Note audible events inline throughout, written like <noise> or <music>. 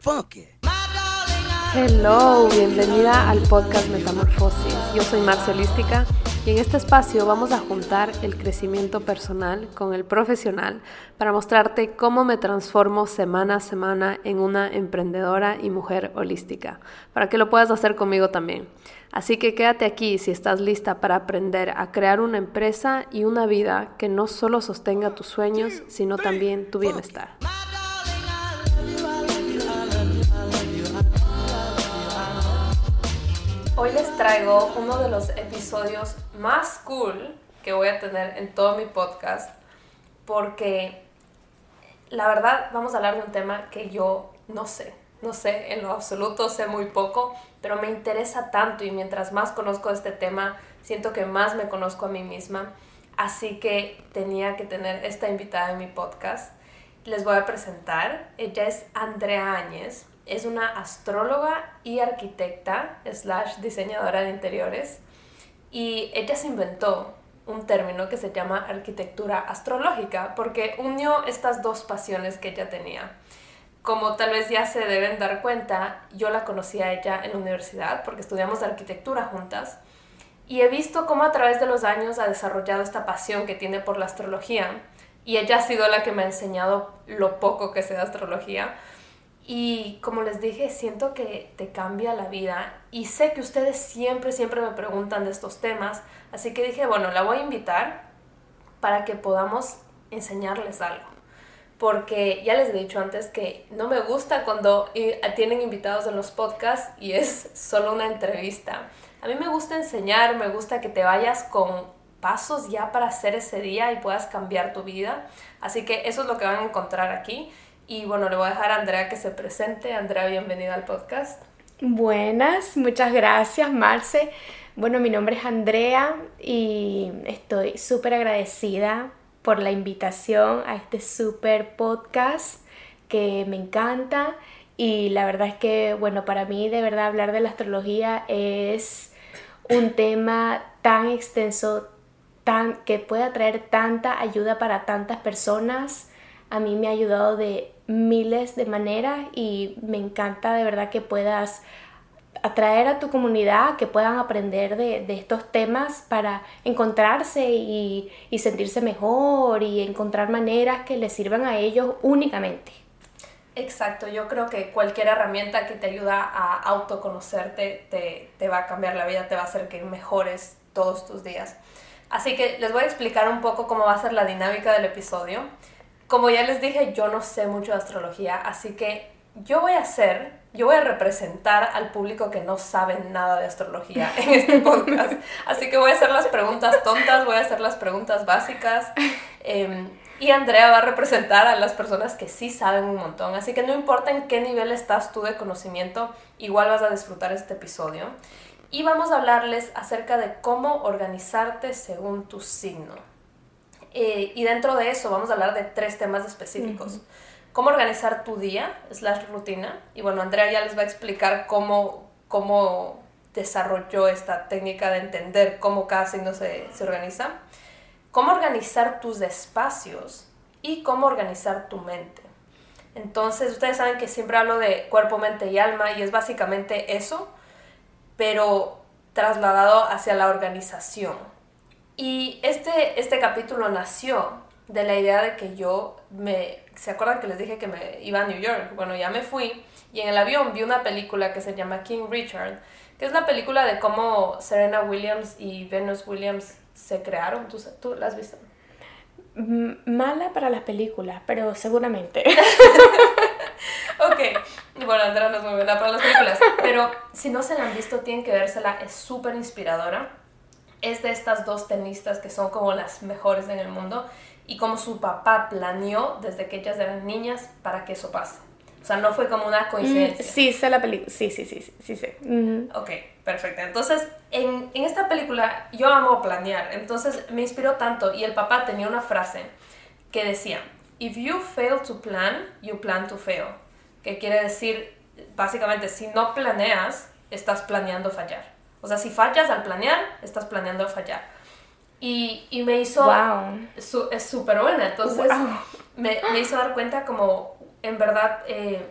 funky. Hello, bienvenida al podcast Metamorfosis. Yo soy Marcia Holística y en este espacio vamos a juntar el crecimiento personal con el profesional para mostrarte cómo me transformo semana a semana en una emprendedora y mujer holística, para que lo puedas hacer conmigo también. Así que quédate aquí si estás lista para aprender a crear una empresa y una vida que no solo sostenga tus sueños, sino también tu bienestar. Hoy les traigo uno de los episodios más cool que voy a tener en todo mi podcast porque la verdad vamos a hablar de un tema que yo no sé, no sé en lo absoluto, sé muy poco, pero me interesa tanto y mientras más conozco este tema, siento que más me conozco a mí misma. Así que tenía que tener esta invitada en mi podcast. Les voy a presentar. Ella es Andrea Áñez es una astróloga y arquitecta slash diseñadora de interiores. Y ella se inventó un término que se llama arquitectura astrológica porque unió estas dos pasiones que ella tenía. Como tal vez ya se deben dar cuenta, yo la conocí a ella en la universidad porque estudiamos arquitectura juntas. Y he visto cómo a través de los años ha desarrollado esta pasión que tiene por la astrología. Y ella ha sido la que me ha enseñado lo poco que sé de astrología y como les dije, siento que te cambia la vida y sé que ustedes siempre, siempre me preguntan de estos temas, así que dije, bueno, la voy a invitar para que podamos enseñarles algo. Porque ya les he dicho antes que no me gusta cuando tienen invitados en los podcasts y es solo una entrevista. A mí me gusta enseñar, me gusta que te vayas con pasos ya para hacer ese día y puedas cambiar tu vida. Así que eso es lo que van a encontrar aquí. Y bueno, le voy a dejar a Andrea que se presente. Andrea, bienvenida al podcast. Buenas, muchas gracias, Marce. Bueno, mi nombre es Andrea y estoy súper agradecida por la invitación a este súper podcast que me encanta. Y la verdad es que, bueno, para mí de verdad hablar de la astrología es un tema tan extenso, tan, que puede traer tanta ayuda para tantas personas. A mí me ha ayudado de miles de maneras y me encanta de verdad que puedas atraer a tu comunidad, que puedan aprender de, estos temas para encontrarse y, sentirse mejor y encontrar maneras que les sirvan a ellos únicamente. Exacto, yo creo que cualquier herramienta que te ayuda a autoconocerte te, te va a cambiar la vida, te va a hacer que mejores todos tus días. Así que les voy a explicar un poco cómo va a ser la dinámica del episodio. Como ya les dije, yo no sé mucho de astrología, así que yo voy a hacer, yo voy a representar al público que no sabe nada de astrología en este <laughs> podcast. Así que voy a hacer las preguntas tontas, voy a hacer las preguntas básicas. Em, y Andrea va a representar a las personas que sí saben un montón. Así que no importa en qué nivel estás tú de conocimiento, igual vas a disfrutar este episodio. Y vamos a hablarles acerca de cómo organizarte según tu signo. Eh, y dentro de eso vamos a hablar de tres temas específicos. Cómo organizar tu día, slash rutina. Y bueno, Andrea ya les va a explicar cómo, cómo desarrolló esta técnica de entender cómo cada signo se, se organiza. Cómo organizar tus espacios y cómo organizar tu mente. Entonces, ustedes saben que siempre hablo de cuerpo, mente y alma y es básicamente eso, pero trasladado hacia la organización. Y este, este capítulo nació de la idea de que yo me... ¿Se acuerdan que les dije que me iba a New York? Bueno, ya me fui y en el avión vi una película que se llama King Richard, que es la película de cómo Serena Williams y Venus Williams se crearon. ¿Tú, tú la has visto? Mala para las películas, pero seguramente. <laughs> ok, bueno, Andrea no es muy buena para las películas, pero si no se la han visto, tienen que vérsela, es súper inspiradora es de estas dos tenistas que son como las mejores en el mundo y como su papá planeó desde que ellas eran niñas para que eso pase. O sea, no fue como una coincidencia. sí, sé la película. Sí, sí, sí, sí, sí. Ok, perfecto. Entonces, en, en esta película yo amo planear. Entonces, me inspiró tanto. Y el papá tenía una frase que decía, If you fail to plan, you plan to fail. Que quiere decir, básicamente, si no planeas, estás planeando fallar. O sea, si fallas al planear, estás planeando fallar. Y, y me hizo... Wow. es súper buena. Entonces, me, me, hizo dar cuenta como, en verdad, eh,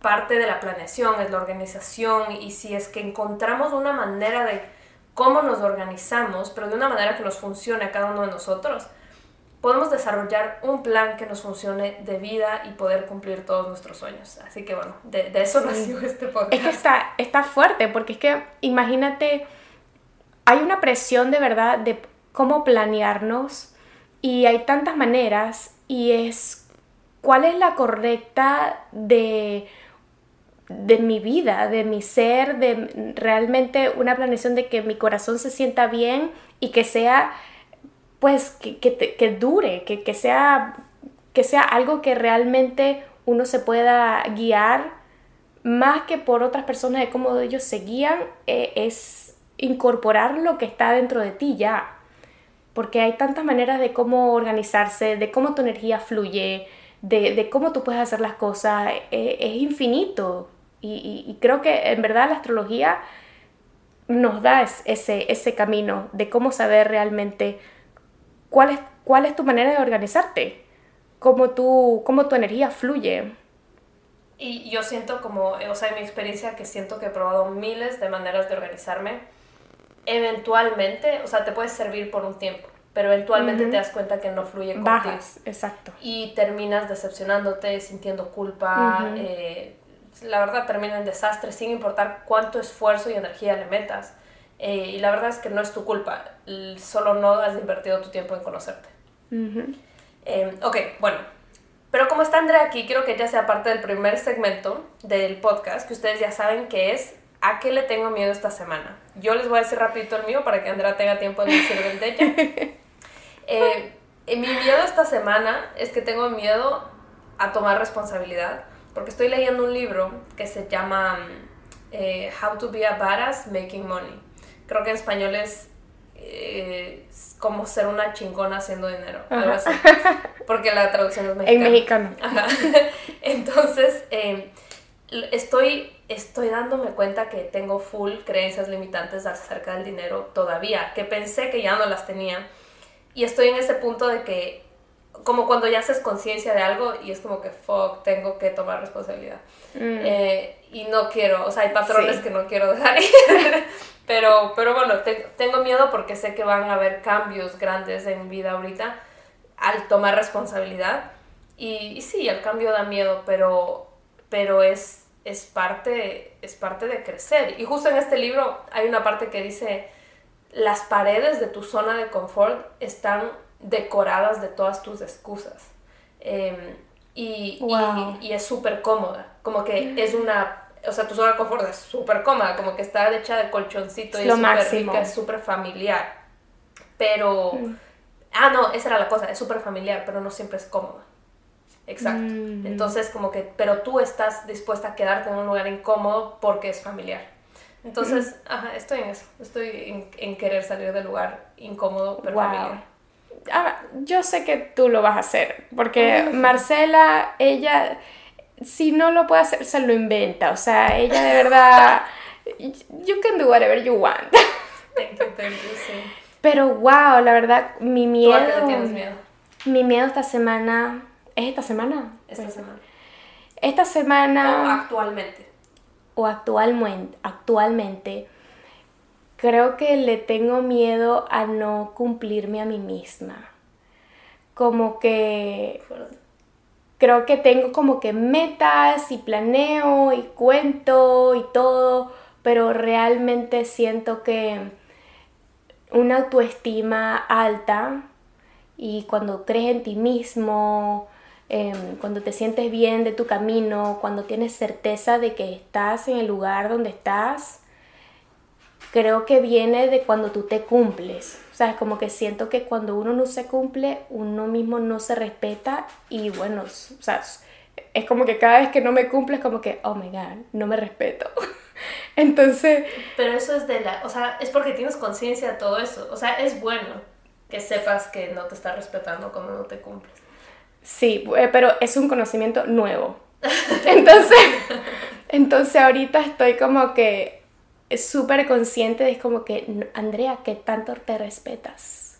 parte de la planeación, es la organización y si es que encontramos una manera de cómo nos organizamos, pero de una manera que nos funcione a cada uno de nosotros, podemos desarrollar un plan que nos funcione de vida y poder cumplir todos nuestros sueños. Así que bueno, de, eso nació este podcast. Es que está, está fuerte, porque es que imagínate, hay una presión de verdad de cómo planearnos y hay tantas maneras y es cuál es la correcta de de mi vida, de mi ser, de realmente una planeación de que mi corazón se sienta bien y que sea pues que, que, dure, que, que, sea, que sea algo que realmente uno se pueda guiar más que por otras personas de cómo ellos se guían, eh, es incorporar lo que está dentro de ti ya. Porque hay tantas maneras de cómo organizarse, de cómo tu energía fluye, de, de cómo tú puedes hacer las cosas, eh, es infinito. Y, y, creo que en verdad la astrología nos da ese, ese camino de cómo saber realmente cuál es, cuál es tu manera de organizarte, cómo tu, cómo tu energía fluye. Y yo siento como, o sea, en mi experiencia que siento que he probado miles de maneras de organizarme, eventualmente, o sea, te puede servir por un tiempo, pero eventualmente te das cuenta que no fluye contigo. Bajas, exacto. Y terminas decepcionándote, sintiendo culpa, eh, la verdad termina en desastre sin importar cuánto esfuerzo y energía le metas. Eh, y la verdad es que no es tu culpa, solo no has invertido tu tiempo en conocerte. Eh, ok, bueno. Pero como está Andrea aquí, quiero que ya sea parte del primer segmento del podcast, que ustedes ya saben que es ¿A qué le tengo miedo esta semana? Yo les voy a decir rapidito el mío para que Andrea tenga tiempo de decir el de ella. <laughs> Eh, mi miedo esta semana es que tengo miedo a tomar responsabilidad, porque estoy leyendo un libro que se llama How to be a Badass Making Money creo que en español es eh, como ser una chingona haciendo dinero, algo así. Porque la traducción es mexicana. En mexicano. <laughs> Entonces, em, estoy, estoy dándome cuenta que tengo full creencias limitantes acerca del dinero todavía, que pensé que ya no las tenía. Y estoy en ese punto de que, como cuando ya haces conciencia de algo y es como que, fuck, tengo que tomar responsabilidad. Mm. Eh, y no quiero, o sea, hay patrones que no quiero dejar <laughs> ir. Pero, pero bueno, tengo miedo porque sé que van a haber cambios grandes en mi vida ahorita al tomar responsabilidad. Y, sí, el cambio da miedo, pero, pero es, es, parte, es parte de crecer. Y justo en este libro hay una parte que dice, las paredes de tu zona de confort están decoradas de todas tus excusas. Em, y, y, y, es súper cómoda, como que es una o sea, tu zona de confort es súper cómoda, como que está hecha de colchoncito y es súper rica, es súper familiar. Pero, mm. ah, no, esa era la cosa, es súper familiar, pero no siempre es cómoda. Exacto. Mm. Entonces, como que, pero tú estás dispuesta a quedarte en un lugar incómodo porque es familiar. Entonces, mm. ajá, estoy en eso, estoy en, querer salir del lugar incómodo, pero familiar. Ah, yo sé que tú lo vas a hacer, porque Marcela, ella si no lo puede hacer, se lo inventa. O sea, ella de verdad, you can do whatever you want. Thank you, thank you, sí. Pero wow, la verdad, mi miedo. ¿Tú a qué tienes miedo? Mi miedo esta semana. ¿Es esta semana? Esta pues, semana. Esta semana. O actualmente. O actualmente. Actualmente. Creo que le tengo miedo a no cumplirme a mí misma. Como que creo que tengo como que metas y planeo y cuento y todo, pero realmente siento que una autoestima alta y cuando crees en ti mismo, em, cuando te sientes bien de tu camino, cuando tienes certeza de que estás en el lugar donde estás, creo que viene de cuando tú te cumples. O sea, es como que siento que cuando uno no se cumple, uno mismo no se respeta y bueno, o sea, es como que cada vez que no me cumple es como que, oh my god, no me respeto. <laughs> Entonces... Pero eso es de la, o sea, es porque tienes conciencia de todo eso. O sea, es bueno que sepas que no te está respetando cuando no te cumples. Sí, eh, pero es un conocimiento nuevo. <laughs> Entonces, <laughs> entonces ahorita estoy como que súper consciente de como que, Andrea, ¿qué tanto te respetas?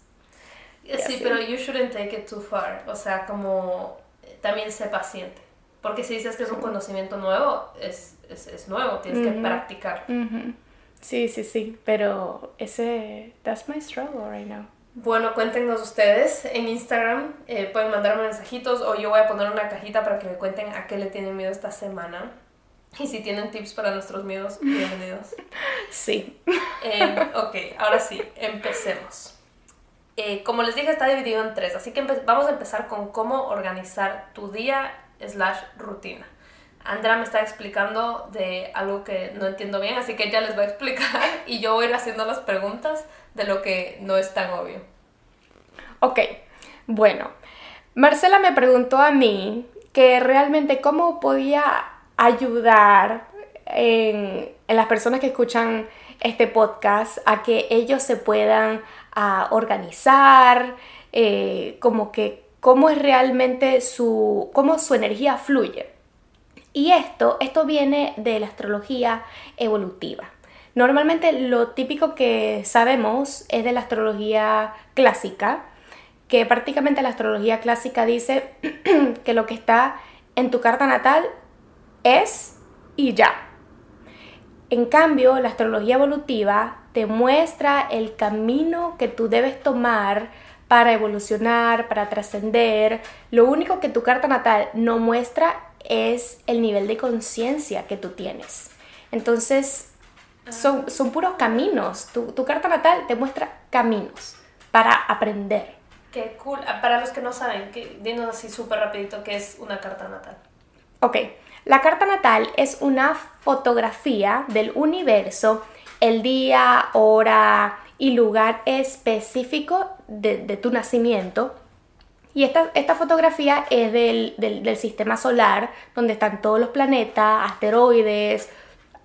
Sí, pero you shouldn't take it too far. O sea, como también sé paciente. Porque si dices que es un conocimiento nuevo, es, es, es nuevo, tienes que practicar. Sí, sí, sí, pero ese, that's my struggle right now. Bueno, cuéntenos ustedes en Instagram, eh, pueden mandarme mensajitos o yo voy a poner una cajita para que me cuenten a qué le tienen miedo esta semana. Y si tienen tips para nuestros miedos, <laughs> bienvenidos. Sí. Eh, ok, ahora sí, empecemos. Eh, como les dije, está dividido en tres, así que vamos a empezar con cómo organizar tu día slash rutina. Andrea me está explicando de algo que no entiendo bien, así que ella les va a explicar <laughs> y yo voy a ir haciendo las preguntas de lo que no es tan obvio. Ok, bueno, Marcela me preguntó a mí que realmente cómo podía ayudar en, las personas que escuchan este podcast a que ellos se puedan ah, organizar, eh, como que cómo es realmente su, cómo su energía fluye. Y esto, esto viene de la astrología evolutiva. Normalmente lo típico que sabemos es de la astrología clásica, que prácticamente la astrología clásica dice <clears throat> que lo que está en tu carta natal es y ya. En cambio, la astrología evolutiva te muestra el camino que tú debes tomar para evolucionar, para trascender. Lo único que tu carta natal no muestra es el nivel de conciencia que tú tienes. Entonces, son, son puros caminos. Tu, tu, carta natal te muestra caminos para aprender. Qué cool. Ah, para los que no saben, dinos así súper rapidito qué es una carta natal. Ok, la carta natal es una fotografía del universo, el día, hora y lugar específico de, tu nacimiento. Y esta, esta fotografía es del, del, sistema solar, donde están todos los planetas, asteroides,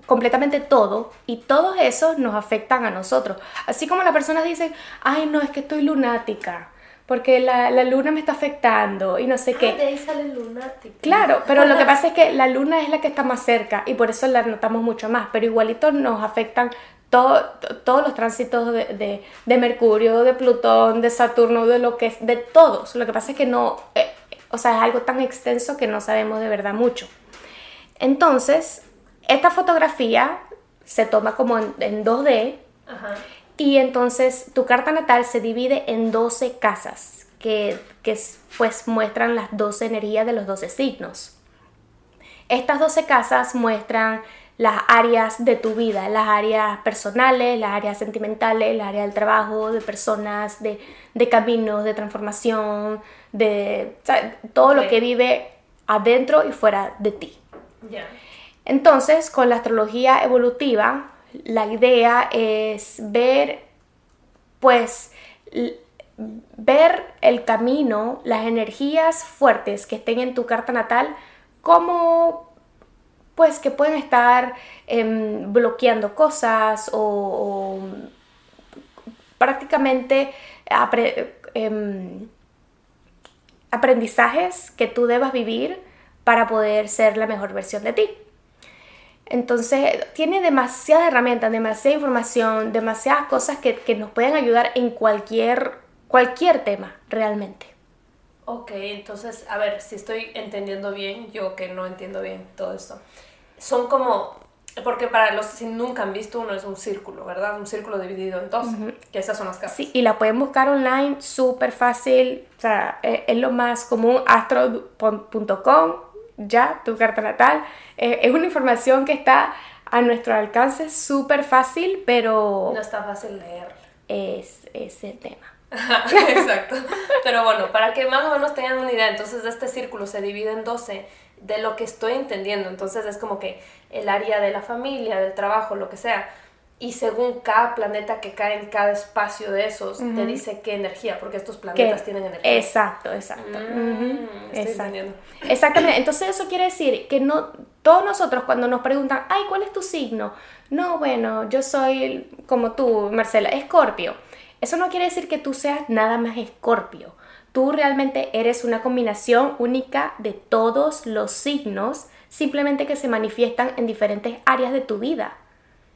completamente todo, y todos esos nos afectan a nosotros. Así como las personas dicen, ay, no, es que estoy lunática, porque la, la luna me está afectando y no sé qué. de ahí sale lunática. Claro, pero lo que <laughs> pasa es que la luna es la que está más cerca y por eso la notamos mucho más, pero igualito nos afectan todos los tránsitos de, Mercurio, de Plutón, de Saturno, de lo que es, de todos. Lo que pasa es que no, eh, o sea, es algo tan extenso que no sabemos de verdad mucho. Entonces, esta fotografía se toma como en, 2D y entonces tu carta natal se divide en 12 casas que, que pues muestran las 12 energías de los 12 signos. Estas 12 casas muestran las áreas de tu vida, las áreas personales, las áreas sentimentales, las áreas del trabajo, de personas, de, de caminos, de transformación, de todo lo que vive adentro y fuera de ti. Entonces, con la astrología evolutiva, la idea es ver, pues, ver el camino, las energías fuertes que estén en tu carta natal, como pues que pueden estar em, bloqueando cosas o, prácticamente em, aprendizajes que tú debas vivir para poder ser la mejor versión de ti. Entonces, tiene demasiadas herramientas, demasiada información, demasiadas cosas que, que, nos pueden ayudar en cualquier, cualquier tema, realmente. Ok, entonces, a ver, si estoy entendiendo bien, yo que no entiendo bien todo esto. Son como, porque para los que nunca han visto uno es un círculo, ¿verdad? Un círculo dividido en dos, que esas son las casas. Sí, y la pueden buscar online, súper fácil, o sea, e, es, lo más común, astro.com, ya, tu carta natal. Eh, es una información que está a nuestro alcance, súper fácil, pero... No está fácil leerla. Es ese tema. <laughs> Exacto. Pero bueno, para que más o menos tengan una idea, entonces este círculo se divide en 12 de lo que estoy entendiendo. Entonces es como que el área de la familia, del trabajo, lo que sea. Y según cada planeta que cae en cada espacio de esos, te dice qué energía, porque estos planetas tienen energía. Exacto, exacto. Mm, Exactamente. Entonces eso quiere decir que no todos nosotros cuando nos preguntan, ay, ¿cuál es tu signo? No, bueno, yo soy como tú, Marcela, Escorpio. Eso no quiere decir que tú seas nada más escorpio. Tú realmente eres una combinación única de todos los signos, simplemente que se manifiestan en diferentes áreas de tu vida.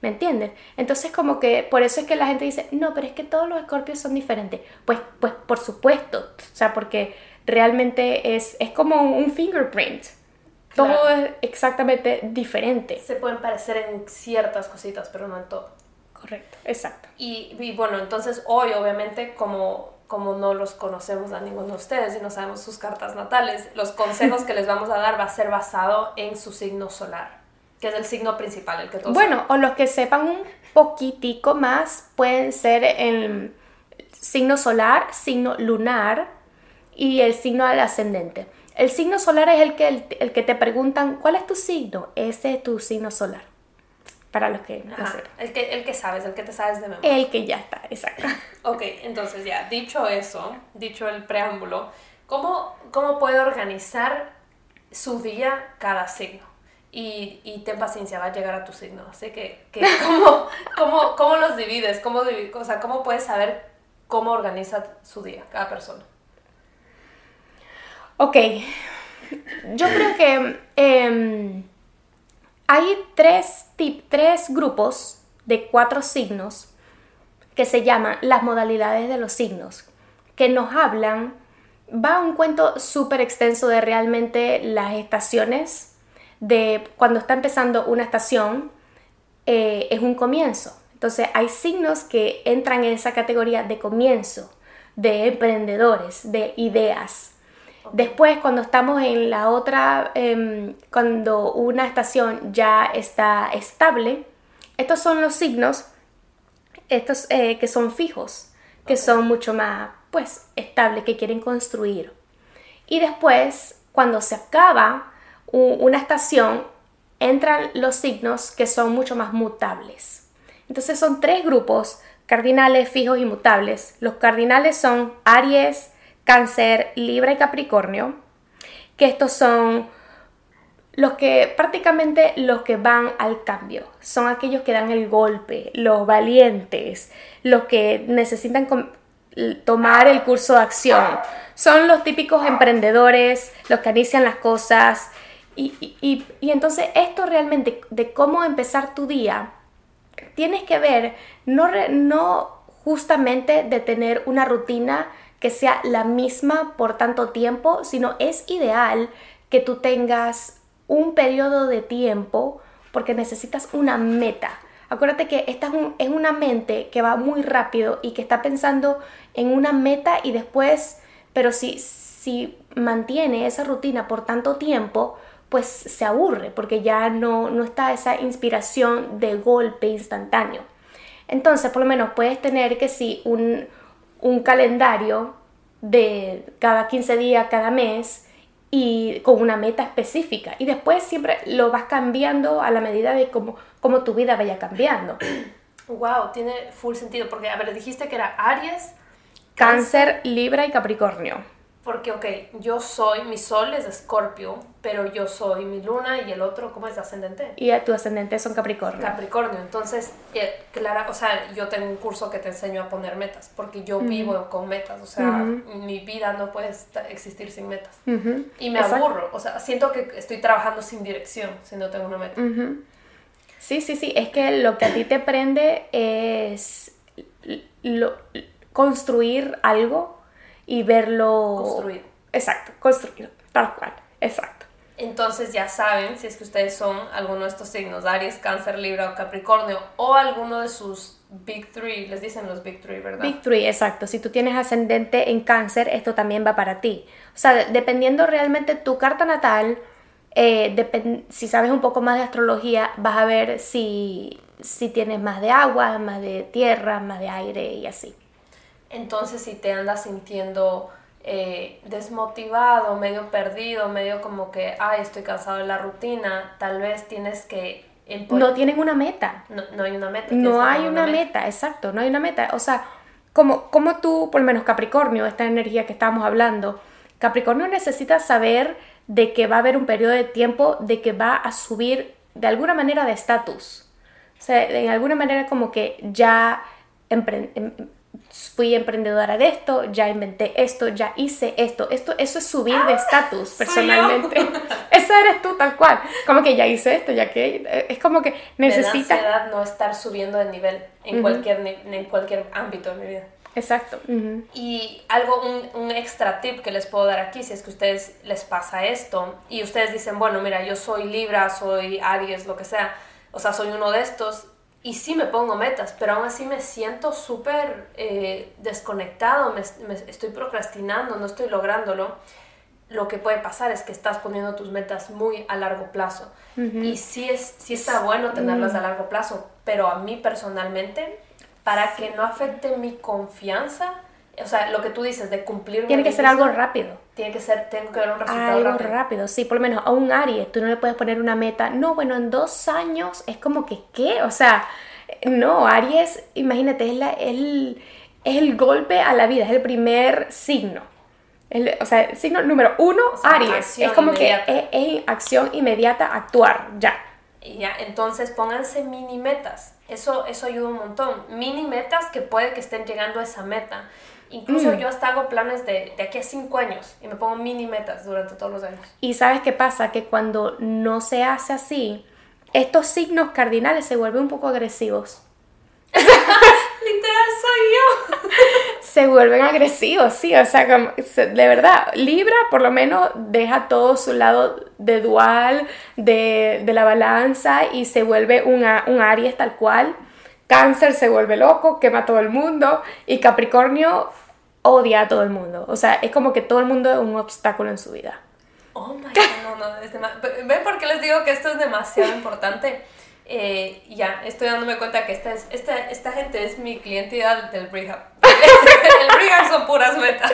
¿Me entiendes? Entonces como que por eso es que la gente dice, no, pero es que todos los escorpios son diferentes. Pues, pues por supuesto, o sea, porque realmente es, es como un fingerprint. Todo es exactamente diferente. Se pueden parecer en ciertas cositas, pero no en todo. Correcto, exacto. Y, y bueno, entonces hoy obviamente como, como no los conocemos a ninguno de ustedes y no sabemos sus cartas natales, los consejos que les vamos a dar va a ser basado en su signo solar, que es el signo principal, el que todos Bueno, o los que sepan un poquitico más pueden ser el signo solar, signo lunar y el signo del ascendente. El signo solar es el que, el, que te preguntan, ¿cuál es tu signo? Ese es tu signo solar. Para los que no Ajá, el que El que sabes, el que te sabes de memoria. El que ya está, exacto. <laughs> ok, entonces ya, dicho eso, dicho el preámbulo, ¿cómo, cómo puede organizar su día cada signo? Y, y, ten paciencia, va a llegar a tu signo. Así que, que <laughs> ¿cómo, cómo, cómo, los divides? ¿Cómo, o sea, ¿Cómo puedes saber cómo organiza su día cada persona? Ok, yo creo que em, hay tres, tres grupos de cuatro signos que se llaman las modalidades de los signos, que nos hablan, va un cuento súper extenso de realmente las estaciones, de cuando está empezando una estación, eh, es un comienzo. Entonces hay signos que entran en esa categoría de comienzo, de emprendedores, de ideas. Después, cuando estamos en la otra, em, cuando una estación ya está estable, estos son los signos, estos eh, que son fijos, que son mucho más, pues, estables, que quieren construir. Y después, cuando se acaba una estación, entran los signos que son mucho más mutables. Entonces son tres grupos, cardinales, fijos y mutables. Los cardinales son Aries, Cáncer, Libra y Capricornio, que estos son los que prácticamente los que van al cambio, son aquellos que dan el golpe, los valientes, los que necesitan tomar el curso de acción, son los típicos emprendedores, los que inician las cosas. Y, entonces esto realmente de cómo empezar tu día, tienes que ver no, no justamente de tener una rutina que sea la misma por tanto tiempo, sino es ideal que tú tengas un periodo de tiempo porque necesitas una meta. Acuérdate que esta es, una mente que va muy rápido y que está pensando en una meta y después, pero si, si mantiene esa rutina por tanto tiempo, pues se aburre porque ya no, no está esa inspiración de golpe instantáneo. Entonces, por lo menos puedes tener que si un, un calendario de cada 15 días, cada mes y con una meta específica. Y después siempre lo vas cambiando a la medida de cómo, cómo tu vida vaya cambiando. <clears throat> Wow, tiene full sentido, porque, a ver, dijiste que era Aries, Cáncer, Libra y Capricornio. Porque, ok, yo soy, mi sol es Escorpio, pero yo soy mi luna y el otro, ¿cómo es ascendente? Y tu ascendente son Capricornio. Capricornio, entonces, eh, Clara, o sea, yo tengo un curso que te enseño a poner metas, porque yo vivo con metas, o sea, mi vida no puede existir sin metas. Y me aburro, o sea, siento que estoy trabajando sin dirección si no tengo una meta. Sí, sí, sí, es que lo que a ti te prende es construir algo y verlo... Construir. Exacto, construir, tal cual, exacto. Entonces ya saben si es que ustedes son alguno de estos signos, Aries, Cáncer, Libra o Capricornio, o alguno de sus Big Three, les dicen los Big Three, ¿verdad? Big Three, exacto. Si tú tienes ascendente en Cáncer, esto también va para ti. O sea, dependiendo realmente tu carta natal, eh, si sabes un poco más de astrología, vas a ver si, si tienes más de agua, más de tierra, más de aire y así. Entonces, si te andas sintiendo eh, desmotivado, medio perdido, medio como que, ay, estoy cansado de la rutina, tal vez tienes que... No tienen una meta. No, no hay una meta. No hay una, meta. exacto, no hay una meta. O sea, como, como tú, por lo menos Capricornio, esta energía que estábamos hablando, Capricornio necesita saber de que va a haber un periodo de tiempo de que va a subir de alguna manera de estatus. O sea, en alguna manera como que ya em, fui emprendedora de esto, ya inventé esto, ya hice esto. esto eso es subir de estatus personalmente. <laughs> Esa eres tú tal cual. Como que ya hice esto, ya que eh, es como que necesita... no estar subiendo de nivel en, cualquier, en cualquier ámbito de mi vida. Exacto. Y algo, un, un, extra tip que les puedo dar aquí, si es que a ustedes les pasa esto y ustedes dicen, bueno, mira, yo soy Libra, soy Aries, lo que sea, o sea, soy uno de estos, y sí me pongo metas, pero aún así me siento súper eh, desconectado, me, estoy procrastinando, no estoy lográndolo. Lo que puede pasar es que estás poniendo tus metas muy a largo plazo. Y sí, es, sí está bueno tenerlas a largo plazo, pero a mí personalmente, para que no afecte mi confianza, o sea, lo que tú dices de cumplir Tiene que ser algo rápido. Tiene que ser, tengo que ver un resultado algo rápido. rápido. Sí, por lo menos a un Aries, tú no le puedes poner una meta. No, bueno, en dos años es como que, ¿qué? O sea, no, Aries, imagínate, es, la, el, es el golpe a la vida, es el primer signo. o sea, el signo número uno, Aries. Es como que es, acción inmediata, actuar, ya. Ya, entonces pónganse mini metas. Eso, eso ayuda un montón. Mini metas que puede que estén llegando a esa meta. Incluso mm. yo hasta hago planes de, de, aquí a cinco años y me pongo mini metas durante todos los años. Y sabes qué pasa? Que cuando no se hace así, estos signos cardinales se vuelven un poco agresivos. <laughs> Literal soy yo. <laughs> se vuelven agresivos, sí, o sea, de verdad, Libra por lo menos deja todo su lado de dual, de, de la balanza y se vuelve un, un Aries tal cual. Cáncer se vuelve loco, quema a todo el mundo y Capricornio odia a todo el mundo. O sea, es como que todo el mundo es un obstáculo en su vida. Oh my god, no, no, es ¿Ven por qué les digo que esto es demasiado importante? Eh, ya, estoy dándome cuenta que esta, es, esta, esta gente es mi cliente del Rehab. El Rehab son puras metas.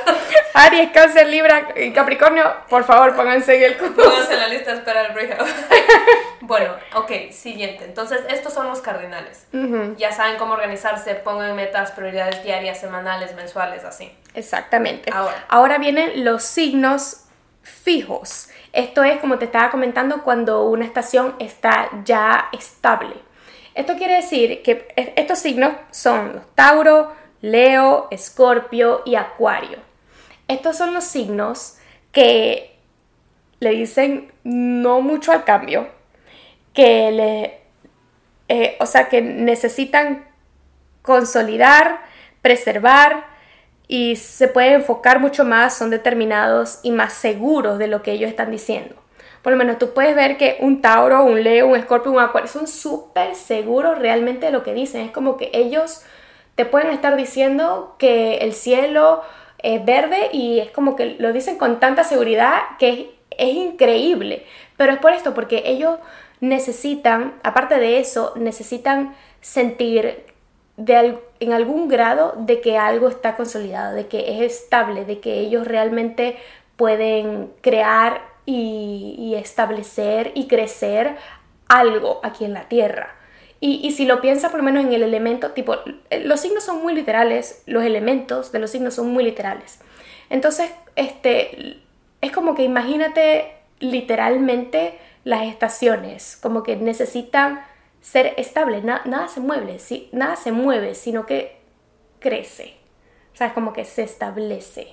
Aries, Cáncer, Libra y Capricornio, por favor, pónganse en el cupo. Pónganse en la lista de espera del Rehab. <laughs> bueno, ok, siguiente. Entonces, estos son los cardinales. Ya saben cómo organizarse, pongan metas, prioridades diarias, semanales, mensuales, así. Exactamente. Ahora, Ahora vienen los signos fijos. Esto es, como te estaba comentando, cuando una estación está ya estable. Esto quiere decir que estos signos son los Tauro, Leo, Escorpio y Acuario. Estos son los signos que le dicen no mucho al cambio, que le, eh, o sea, que necesitan consolidar, preservar, y se puede enfocar mucho más, son determinados y más seguros de lo que ellos están diciendo. Por lo menos tú puedes ver que un Tauro, un Leo, un Escorpio, un Acuario son súper seguros realmente de lo que dicen. Es como que ellos te pueden estar diciendo que el cielo es verde y es como que lo dicen con tanta seguridad que es, increíble. Pero es por esto, porque ellos necesitan, aparte de eso, necesitan sentir en algún grado de que algo está consolidado, de que es estable, de que ellos realmente pueden crear y, establecer y crecer algo aquí en la Tierra. Y, si lo piensas por lo menos en el elemento, tipo, los signos son muy literales, los elementos de los signos son muy literales. Entonces, este, es como que imagínate literalmente las estaciones, como que necesitan ser estable, nada se mueve, nada se mueve, sino que crece. O sea, es como que se establece.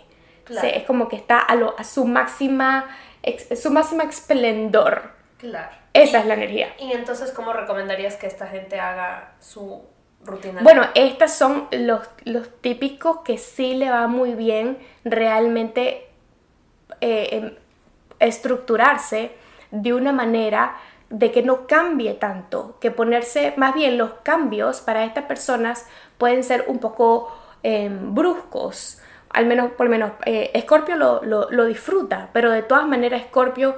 es como que está a, lo, a su máxima su máxima esplendor. Claro. Esa es la energía. Y entonces, ¿cómo recomendarías que esta gente haga su rutina? Bueno, estos son los, los típicos que sí le va muy bien realmente eh, em, estructurarse de una manera de que no cambie tanto, que ponerse, más bien los cambios para estas personas pueden ser un poco em, bruscos, al menos, por lo menos, eh, Scorpio lo, lo, disfruta, pero de todas maneras Scorpio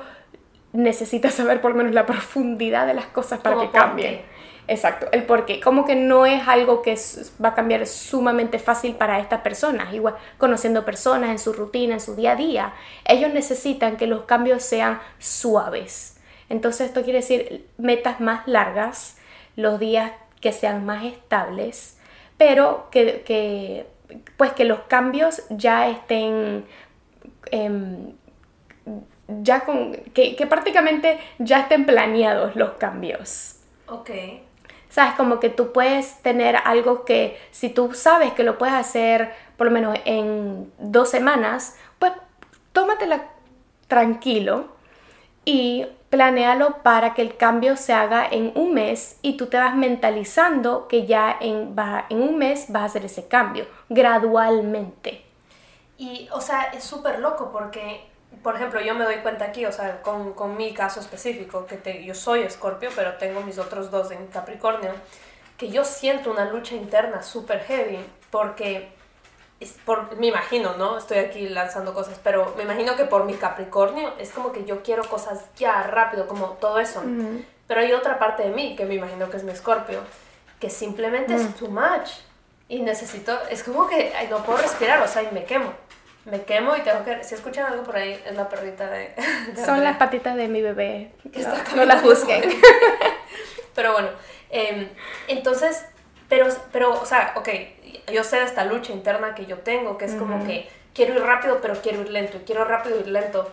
necesita saber por lo menos la profundidad de las cosas para que cambien. Exacto, el por qué. Como que no es algo que va a cambiar sumamente fácil para estas personas. Igual, conociendo personas en su rutina, en su día a día, ellos necesitan que los cambios sean suaves entonces esto quiere decir metas más largas, los días que sean más estables, pero que, pues que los cambios ya estén em, ya con que, prácticamente ya estén planeados los cambios. Ok. Sabes, como que tú puedes tener algo que si tú sabes que lo puedes hacer por lo menos en dos semanas, pues tómatela tranquilo y planéalo para que el cambio se haga en un mes y tú te vas mentalizando que ya en, en un mes vas a hacer ese cambio, gradualmente. Y, o sea, es súper loco porque, por ejemplo, yo me doy cuenta aquí, o sea, con, con mi caso específico, que te, yo soy escorpio, pero tengo mis otros dos en Capricornio, que yo siento una lucha interna súper heavy porque por, me imagino, ¿no? Estoy aquí lanzando cosas, pero me imagino que por mi Capricornio es como que yo quiero cosas ya rápido, como todo eso. Pero hay otra parte de mí, que me imagino que es mi Escorpio, que simplemente es too much. Y necesito, es como que no puedo respirar, o sea, y me quemo. Me quemo y tengo que, si escuchan algo por ahí, es la perrita de... <laughs> Son las patitas de mi bebé. Que no, no la juzguen. <laughs> pero bueno, em, entonces, pero, pero, o sea, ok, yo sé de esta lucha interna que yo tengo, que es como que quiero ir rápido, pero quiero ir lento, y quiero rápido ir lento.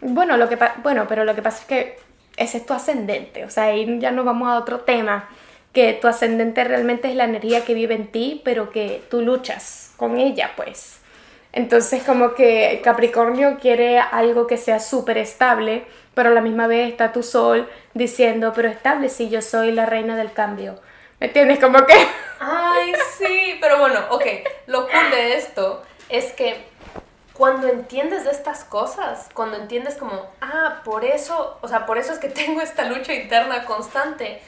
Bueno, lo que bueno, pero lo que pasa es que ese es tu ascendente, o sea, ahí ya nos vamos a otro tema, que tu ascendente realmente es la energía que vive en ti, pero que tú luchas con ella, pues. Entonces, como que Capricornio quiere algo que sea súper estable, pero a la misma vez está tu sol diciendo, pero estable si yo soy la reina del cambio. ¿Me entiendes? Como que... <laughs> Ay, sí, pero bueno, ok, lo cool de esto es que cuando entiendes de estas cosas, cuando entiendes como, ah, por eso, o sea, por eso es que tengo esta lucha interna constante,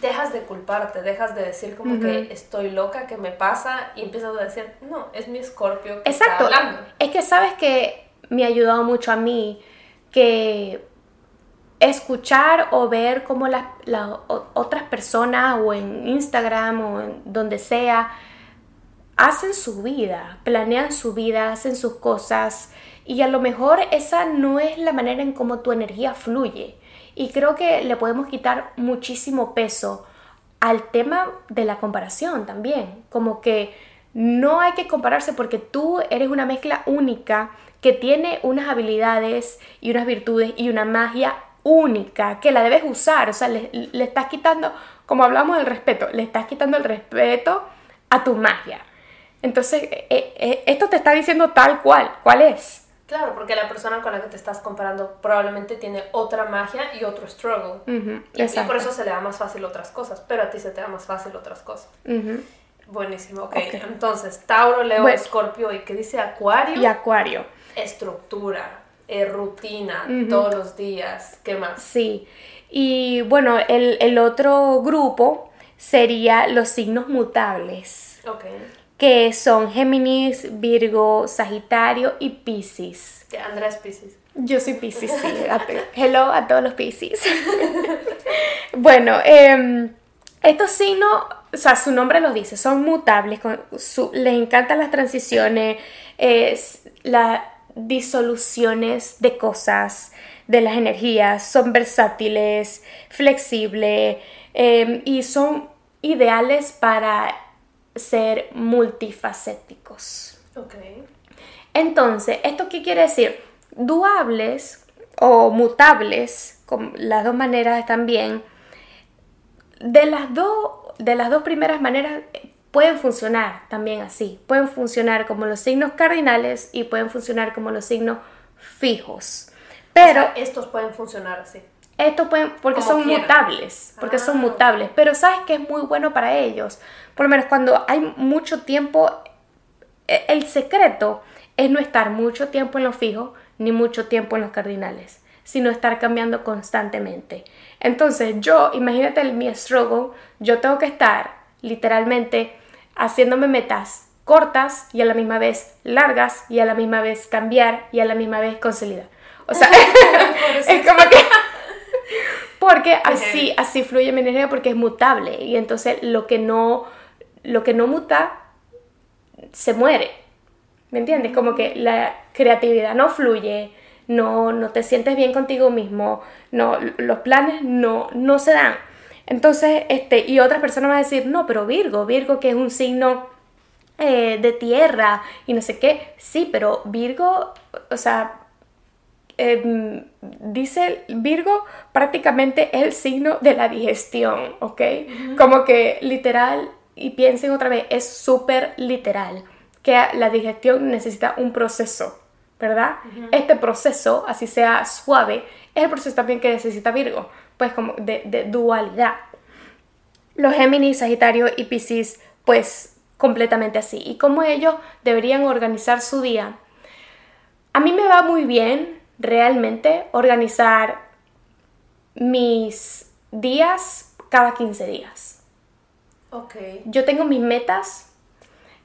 dejas de culparte, dejas de decir como que estoy loca, que me pasa, y empiezas a decir, no, es mi escorpio que Exacto. está hablando. Es que sabes que me ha ayudado mucho a mí que escuchar o ver cómo las otras personas o en Instagram o en donde sea hacen su vida, planean su vida, hacen sus cosas y a lo mejor esa no es la manera en cómo tu energía fluye. Y creo que le podemos quitar muchísimo peso al tema de la comparación también, como que no hay que compararse porque tú eres una mezcla única que tiene unas habilidades y unas virtudes y una magia única que la debes usar, o sea, le, estás quitando, como hablamos del respeto, le estás quitando el respeto a tu magia. Entonces, eh, eh, esto te está diciendo tal cual, ¿cuál es? Claro, porque la persona con la que te estás comparando probablemente tiene otra magia y otro struggle. y, por eso se le da más fácil otras cosas, pero a ti se te da más fácil otras cosas. Buenísimo, ok. Entonces, Tauro, Leo, Escorpio y ¿qué dice Acuario? Y Acuario. Estructura eh, rutina todos los días. ¿Qué más? Sí. Y bueno, el, otro grupo sería los signos mutables. Ok. Que son Géminis, Virgo, Sagitario y Pisces. Que Andrés Pisces. Yo soy Pisces, sí. <laughs> Hello a todos los Pisces. <laughs> bueno, em, estos signos, o sea, su nombre lo dice, son mutables, les encantan las transiciones, es la, disoluciones de cosas, de las energías, son versátiles, flexibles em, y son ideales para ser multifacéticos. Entonces, ¿esto qué quiere decir? Duables o mutables, con las dos maneras también, de las, de las dos primeras maneras pueden funcionar también así. Pueden funcionar como los signos cardinales y pueden funcionar como los signos fijos. Pero estos pueden funcionar así. Estos pueden, porque son mutables, porque son ah. mutables. Pero sabes que es muy bueno para ellos. Por lo menos cuando hay mucho tiempo, e, el secreto es no estar mucho tiempo en los fijos ni mucho tiempo en los cardinales, sino estar cambiando constantemente. Entonces yo, imagínate el, mi struggle, yo tengo que estar literalmente haciéndome metas cortas y a la misma vez largas y a la misma vez cambiar y a la misma vez consolidar. O sea, <laughs> <laughs> es como que... Porque así, así fluye mi energía porque es mutable y entonces lo que no, lo que no muta se muere. ¿Me entiendes? Como que la creatividad no fluye, no, no te sientes bien contigo mismo, no, los planes no, no se dan. Entonces, este, y otra persona va a decir, no, pero Virgo, Virgo que es un signo eh, de tierra y no sé qué. Sí, pero Virgo, o sea, em, dice Virgo prácticamente es el signo de la digestión, ¿ok? Como que literal, y piensen otra vez, es súper literal, que la digestión necesita un proceso, ¿verdad? Este proceso, así sea suave, es el proceso también que necesita Virgo, pues como de, de dualidad. Los Géminis, Sagitario y Piscis, pues completamente así. Y cómo ellos deberían organizar su día. A mí me va muy bien realmente organizar mis días cada 15 días. Ok. Yo tengo mis metas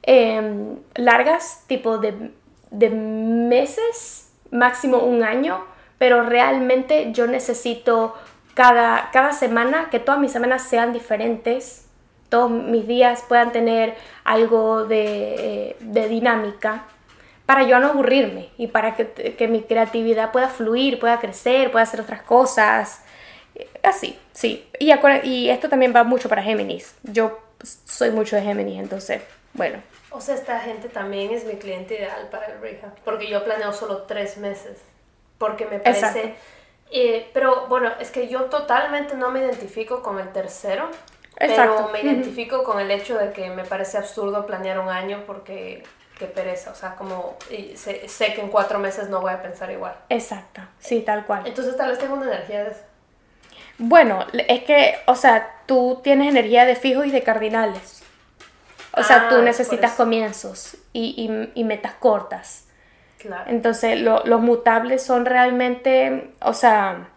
em, largas, tipo de, de meses, máximo un año, pero realmente yo necesito cada, cada semana, que todas mis semanas sean diferentes, todos mis días puedan tener algo de, de dinámica para yo no aburrirme y para que, que, mi creatividad pueda fluir, pueda crecer, pueda hacer otras cosas. Así, sí. Y, y esto también va mucho para Géminis. Yo soy mucho de Géminis, entonces, bueno. O sea, esta gente también es mi cliente ideal para el Reha, porque yo planeo solo tres meses, porque me parece... Eh, pero bueno, es que yo totalmente no me identifico con el tercero, Exacto. pero me identifico con el hecho de que me parece absurdo planear un año porque qué pereza, o sea, como sé, sé, que en cuatro meses no voy a pensar igual. Exacto, sí, tal cual. Entonces tal vez tengo una energía de eso. Bueno, es que, o sea, tú tienes energía de fijos y de cardinales. O sea, tú ah, necesitas comienzos y, y, y, metas cortas. Claro. Entonces, los mutables son realmente, o sea,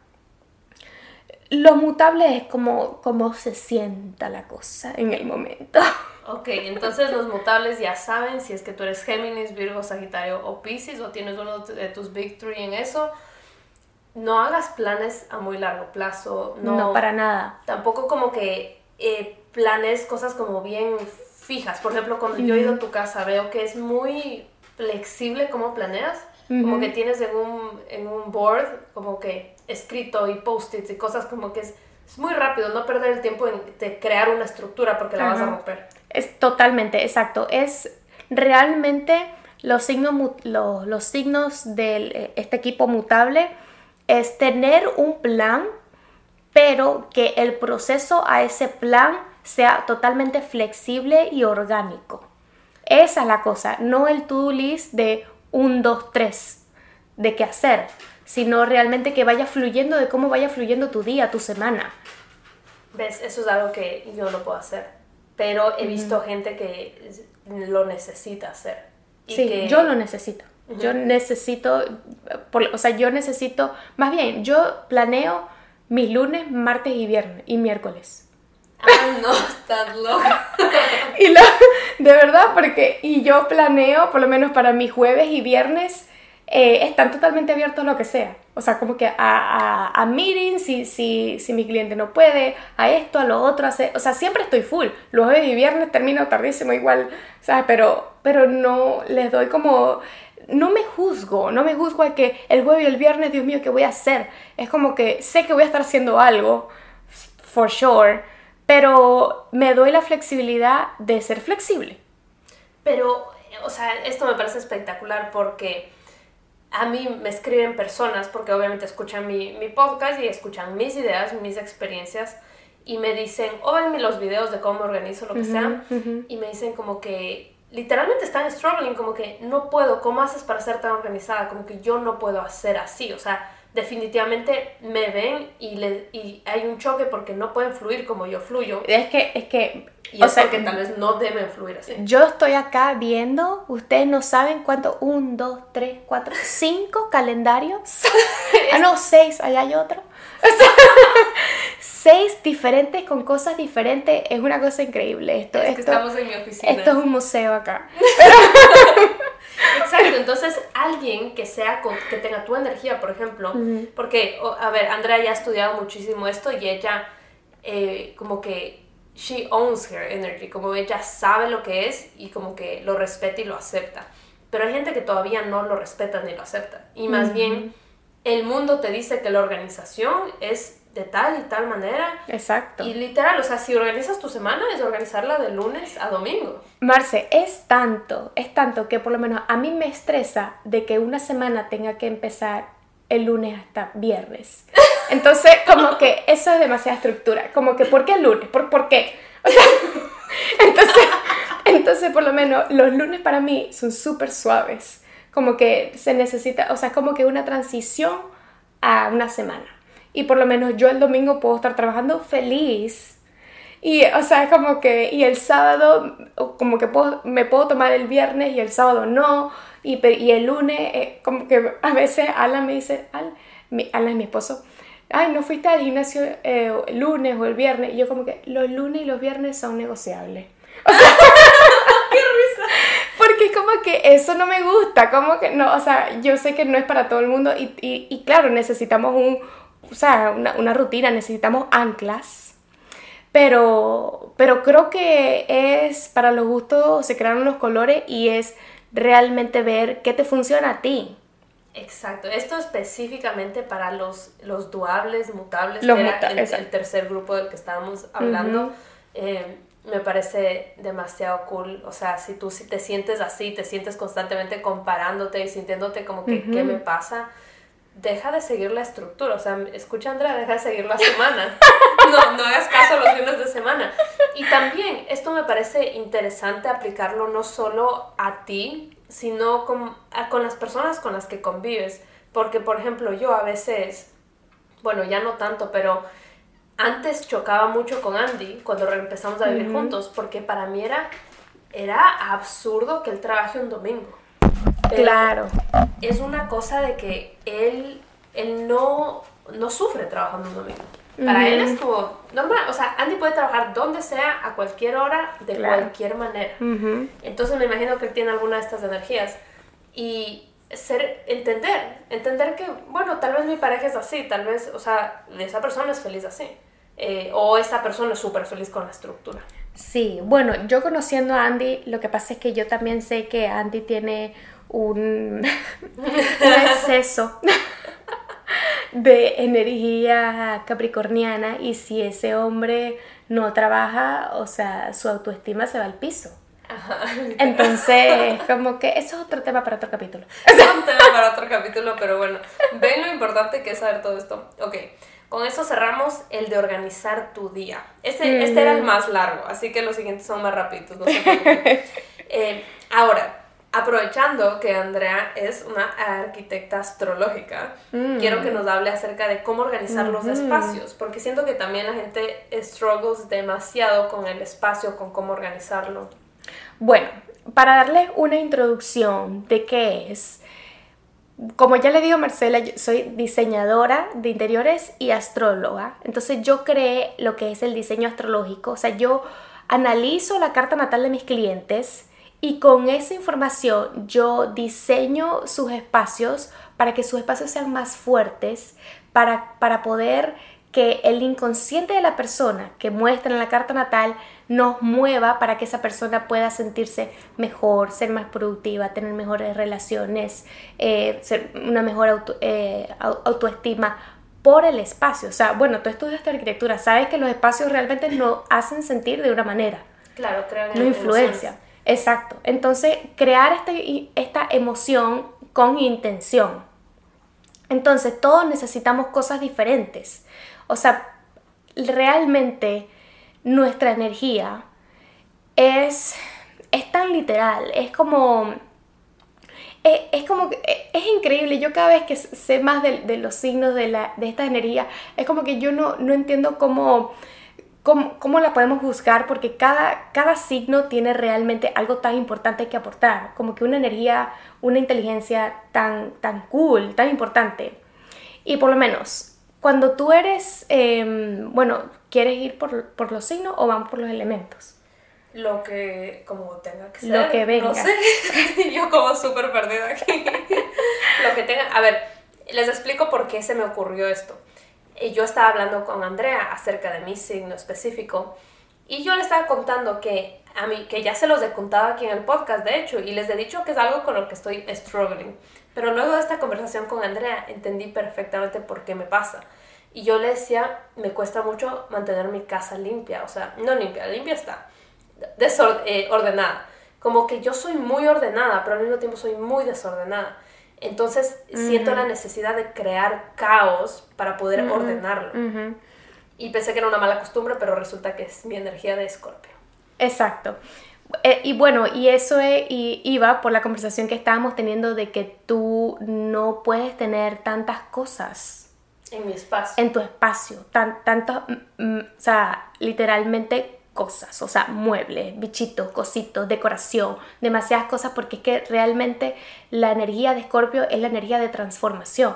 los mutables es como, como se sienta la cosa en el momento. <laughs> Ok, entonces los mutables ya saben si es que tú eres Géminis, Virgo, Sagitario o Pisces o tienes uno de tus Big en eso no hagas planes a muy largo plazo. No, para nada. Tampoco como que eh, planes cosas como bien fijas. Por ejemplo, cuando yo he ido a tu casa veo que es muy flexible cómo planeas. Como que tienes en un, en un board como que escrito y post-its y cosas como que es, es, muy rápido. No perder el tiempo en de crear una estructura porque la vas a romper. Es totalmente, exacto. Es realmente los signos, los, los signos de eh, este equipo mutable es tener un plan, pero que el proceso a ese plan sea totalmente flexible y orgánico. Esa es la cosa, no el to-do list de un, dos, tres de qué hacer, sino realmente que vaya fluyendo de cómo vaya fluyendo tu día, tu semana. ¿Ves? Eso es algo que yo no puedo hacer, pero he visto gente que lo necesita hacer. sí, yo lo necesito. Yo necesito, o sea, yo necesito, más bien, yo planeo mis lunes, martes y viernes y miércoles. Ah, no, estás loca. <laughs> y lo, de verdad, porque, y yo planeo, por lo menos para mis jueves y viernes, eh, están totalmente abiertos a lo que sea. O sea, como que a, a, meetings, si, si, si, mi cliente no puede, a esto, a lo otro, a o sea, siempre estoy full. Los jueves y viernes termino tardísimo igual, ¿sabes? Pero, pero no les doy como no me juzgo, no me juzgo a que el jueves y el viernes, Dios mío, ¿qué voy a hacer? Es como que sé que voy a estar haciendo algo, for sure, pero me doy la flexibilidad de ser flexible. Pero, o sea, esto me parece espectacular porque a mí me escriben personas, porque obviamente escuchan mi, podcast y escuchan mis ideas, mis experiencias, y me dicen, o ven los videos de cómo organizo lo que sea, y me dicen como que literalmente están struggling, como que no puedo, ¿cómo haces para ser tan organizada? Como que yo no puedo hacer así, o sea, definitivamente me ven y, le, y hay un choque porque no pueden fluir como yo fluyo. Es que, es que... Y o sea, que tal vez no deben fluir así. Yo estoy acá viendo, ustedes no saben cuánto, un, dos, tres, cuatro, cinco <laughs> calendarios. ah, no, seis, allá hay otro. <laughs> seis diferentes con cosas diferentes es una cosa increíble. Esto, es que estamos en mi oficina. Esto es un museo acá. <laughs> Exacto, entonces alguien que sea que tenga tu energía, por ejemplo, porque, a ver, Andrea ya ha estudiado muchísimo esto y ella eh, como que she owns her energy, como ella sabe lo que es y como que lo respeta y lo acepta. Pero hay gente que todavía no lo respeta ni lo acepta. Y más bien el mundo te dice que la organización es de tal y tal manera. Exacto. Y literal, o sea, si organizas tu semana es organizarla de lunes a domingo. Marce, es tanto, es tanto que por lo menos a mí me estresa de que una semana tenga que empezar el lunes hasta viernes. Entonces, como que eso es demasiada estructura. Como que, ¿por qué el lunes? ¿Por, por qué? O sea, <laughs> entonces, entonces, por lo menos, los lunes para mí son súper suaves como que se necesita, o sea, como que una transición a una semana. Y por lo menos yo el domingo puedo estar trabajando feliz. Y, o sea, es como que, y el sábado, como que puedo, me puedo tomar el viernes y el sábado no. Y, y el lunes, eh, como que a veces Alan me dice, Alan, mi, Alan es mi esposo, ay, no fuiste al gimnasio eh, el lunes o el viernes. Y yo como que los lunes y los viernes son negociables. <laughs> O sea, <laughs> ¡Qué risa! porque es como que eso no me gusta, como que no, o sea, yo sé que no es para todo el mundo y, y, y claro, necesitamos un, o sea, una, una, rutina, necesitamos anclas, pero, pero creo que es para los gustos, se crearon los colores y es realmente ver qué te funciona a ti. Exacto, esto específicamente para los, los duables, mutables, Los que era muta- el, exacto. el tercer grupo del que estábamos hablando, Ujú. eh, me parece demasiado cool. O sea, si tú si te sientes así, te sientes constantemente comparándote y sintiéndote como que, ¿qué me pasa? Deja de seguir la estructura. O sea, escucha Andrea, deja de seguir la semana. <laughs> No, no hagas caso a los fines de semana. Y también, esto me parece interesante aplicarlo no solo a ti, sino con, a- con las personas con las que convives. Porque, por ejemplo, yo a veces, bueno, ya no tanto, pero antes chocaba mucho con Andy cuando empezamos a vivir juntos, porque para mí era, era absurdo que él trabaje un domingo. Pero Claro, Es una cosa de que él, él no, no sufre trabajando un domingo. Para él es como normal, o sea, Andy puede trabajar donde sea, a cualquier hora, de Claro. cualquier manera. Entonces me imagino que él tiene alguna de estas energías. Y ser, entender, entender que, bueno, tal vez mi pareja es así, tal vez, o sea, esa persona es feliz así. Eh, o esta persona es súper feliz con la estructura. Sí, bueno, yo conociendo a Andy, lo que pasa es que yo también sé que Andy tiene un, <laughs> un exceso de energía capricorniana y si ese hombre no trabaja, o sea, su autoestima se va al piso. Entonces, como que eso es otro tema para otro capítulo. <laughs> Es un tema para otro capítulo, pero bueno, ven lo importante que es saber todo esto. Ok, con eso cerramos el de organizar tu día. Este, este era el más largo, así que los siguientes son más rápidos, no se. <laughs> Eh, ahora, aprovechando que Andrea es una arquitecta astrológica, quiero que nos hable acerca de cómo organizar los espacios, porque siento que también la gente struggles demasiado con el espacio, con cómo organizarlo. Bueno, para darles una introducción de qué es, como ya le digo Marcela, yo soy diseñadora de interiores y astróloga. Entonces yo creé lo que es el diseño astrológico. O sea, yo analizo la carta natal de mis clientes y con esa información yo diseño sus espacios para que sus espacios sean más fuertes, para, para poder que el inconsciente de la persona que muestra en la carta natal nos mueva para que esa persona pueda sentirse mejor, ser más productiva, tener mejores relaciones, eh, ser una mejor auto- eh, au- autoestima por el espacio. O sea, bueno, tú estudias arquitectura, sabes que los espacios realmente nos hacen sentir de una manera, Claro, crean no influencia. Exacto. Entonces, crear este- esta emoción con intención. Entonces, todos necesitamos cosas diferentes. O sea, realmente nuestra energía es, es tan literal, es como... Es, es como que es, es increíble, yo cada vez que sé más de, de los signos de, la, de esta energía, es como que yo no, no entiendo cómo, cómo, cómo la podemos buscar, porque cada, cada signo tiene realmente algo tan importante que aportar, como que una energía, una inteligencia tan, tan cool, tan importante. Y por lo menos, cuando tú eres, eh, bueno, ¿quieres ir por, por los signos o vamos por los elementos? Lo que como tenga que ser. Lo que venga. No sé. <laughs> Yo como súper perdida aquí. <laughs> Lo que tenga. A ver, les explico por qué se me ocurrió esto. Eh, Yo estaba hablando con Andrea acerca de mi signo específico y yo le estaba contando que a mí, que ya se los he contado aquí en el podcast, de hecho, y les he dicho que es algo con lo que estoy struggling. Pero luego de esta conversación con Andrea entendí perfectamente por qué me pasa. Y yo le decía, me cuesta mucho mantener mi casa limpia, o sea, no limpia, limpia está, desor- eh. Como que yo soy muy ordenada, pero al mismo tiempo soy muy desordenada. Entonces siento la necesidad de crear caos para poder ordenarlo. Y pensé que era una mala costumbre, pero resulta que es mi energía de escorpio. Exacto. Eh, y bueno, y eso es- y iba por la conversación que estábamos teniendo de que tú no puedes tener tantas cosas. En mi espacio. En tu espacio. Tan, mm, mm, o sea, literalmente cosas, o sea, muebles, bichitos, cositos, decoración, demasiadas cosas, porque es que realmente la energía de Escorpio es la energía de transformación.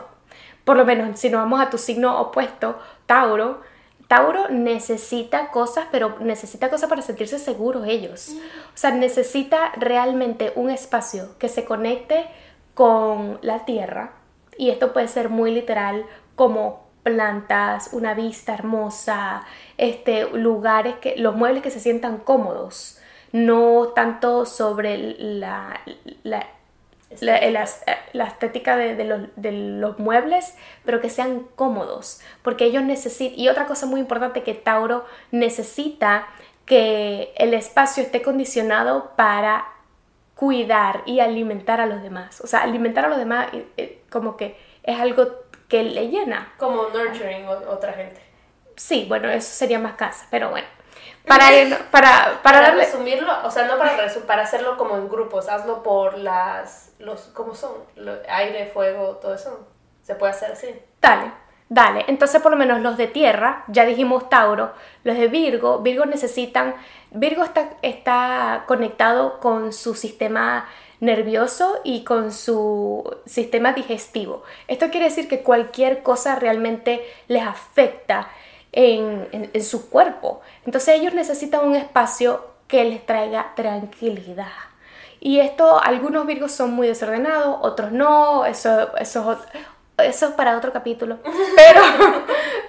Por lo menos, si nos vamos a tu signo opuesto, Tauro, Tauro necesita cosas, pero necesita cosas para sentirse seguros ellos. O sea, necesita realmente un espacio que se conecte con la tierra. Y esto puede ser muy literal, como plantas, una vista hermosa, este, lugares que, los muebles que se sientan cómodos, no tanto sobre la, la, la, estética. de, los, de, los, muebles, pero que sean cómodos, porque ellos necesitan, y otra cosa muy importante que Tauro necesita que el espacio esté condicionado para cuidar y alimentar a los demás, o sea, alimentar a los demás eh, como que es algo que le llena. Como nurturing otra gente. Sí, bueno, eso sería más casa, pero bueno. Para, <laughs> para, para, resumirlo, o sea, no para, para hacerlo como en grupos, hazlo por las, los, ¿cómo son? aire, fuego, todo eso. Se puede hacer así. Dale, dale. Entonces, por lo menos los de tierra, ya dijimos Tauro, los de Virgo, Virgo necesitan, Virgo está, está conectado con su sistema nervioso y con su sistema digestivo. Esto quiere decir que cualquier cosa realmente les afecta en, su cuerpo. Entonces ellos necesitan un espacio que les traiga tranquilidad. Y esto, algunos virgos son muy desordenados, otros no, eso, eso, eso es para otro capítulo. <laughs> Pero,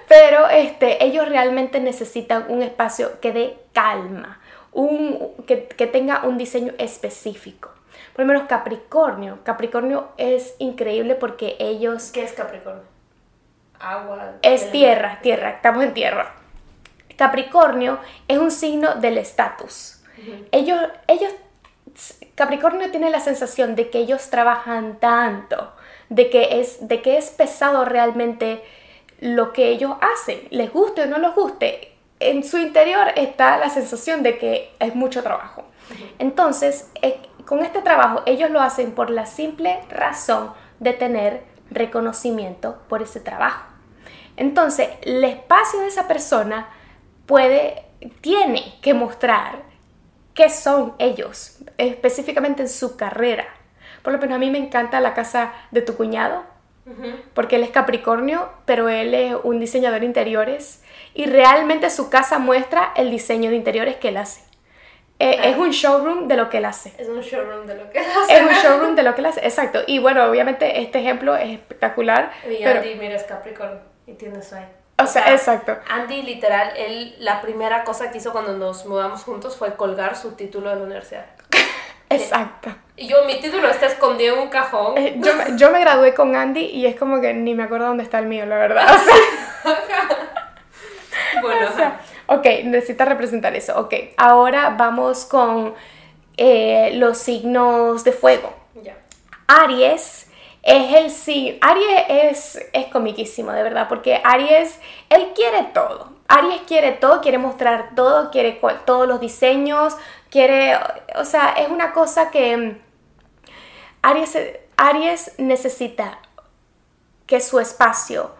pero este, ellos realmente necesitan un espacio que dé calma, un, que, que tenga un diseño específico. Por lo menos Capricornio. Capricornio es increíble porque ellos... ¿Qué es Capricornio? Agua. Es tierra, tierra, estamos en tierra. Capricornio es un signo del estatus. Ellos, ellos, Capricornio tiene la sensación de que ellos trabajan tanto, de que es, de que es pesado realmente lo que ellos hacen, les guste o no les guste. En su interior está la sensación de que es mucho trabajo. Entonces, eh, con este trabajo ellos lo hacen por la simple razón de tener reconocimiento por ese trabajo. Entonces, el espacio de esa persona puede, tiene que mostrar qué son ellos, específicamente en su carrera. Por lo menos a mí me encanta la casa de tu cuñado, porque él es Capricornio, pero él es un diseñador de interiores y realmente su casa muestra el diseño de interiores que él hace. Eh, es un showroom de lo que él hace. Es un showroom de lo que él hace. Es un <laughs> showroom de lo que él hace, exacto. Y bueno, obviamente este ejemplo es espectacular. Y Andy, mira, es Capricorn y tiene su O sea, exacto. Andy, literal, él, la primera cosa que hizo cuando nos mudamos juntos fue colgar su título de la universidad. <laughs> exacto. Y yo, mi título está escondido en un cajón. Eh, yo, yo, me gradué con Andy y es como que ni me acuerdo dónde está el mío, la verdad. <laughs> bueno, Ok, necesita representar eso. Ok, ahora vamos con eh, los signos de fuego. Aries es el signo. Aries es, es comiquísimo, de verdad, porque Aries, él quiere todo. Aries quiere todo, quiere mostrar todo, quiere todos los diseños, quiere. O sea, es una cosa que. Mm, Aries, Aries necesita que su espacio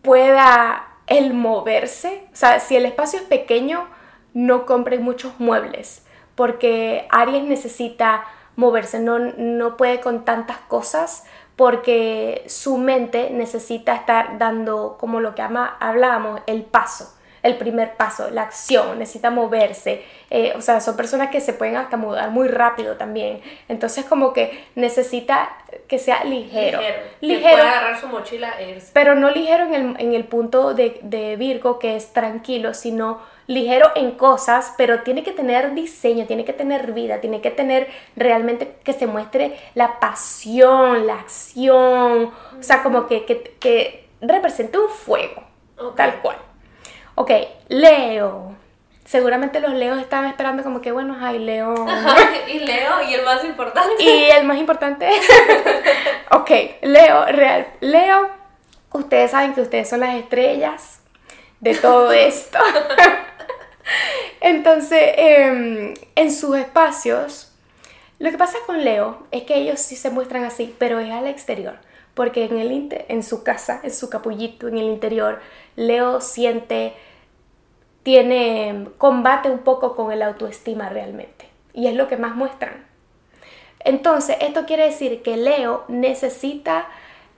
pueda el moverse, o sea, si el espacio es pequeño, no compren muchos muebles, porque Aries necesita moverse, no, no puede con tantas cosas, porque su mente necesita estar dando, como lo que ama, hablábamos, el paso el primer paso, la acción, necesita moverse. Eh, o sea, son personas que se pueden hasta mudar muy rápido también. Entonces, como que necesita que sea ligero. Ligero. agarrar su mochila e Pero no ligero en el, en el punto de, de, Virgo, que es tranquilo, sino ligero en cosas, pero tiene que tener diseño, tiene que tener vida, tiene que tener realmente que se muestre la pasión, la acción. O sea, como que, que, que represente un fuego, tal cual. Ok, Leo. Seguramente los Leos estaban esperando como que, bueno, ay, Leo. <laughs> <laughs> y Leo, y el más importante. Y el más importante. <laughs> ok, Leo, real. Leo, ustedes saben que ustedes son las estrellas de todo esto. Entonces, em, en sus espacios, lo que pasa con Leo es que ellos sí se muestran así, pero es al exterior porque en, el en su casa, en su capullito, en el interior, Leo siente, tiene, combate un poco con el autoestima realmente. Y es lo que más muestran. Entonces, esto quiere decir que Leo necesita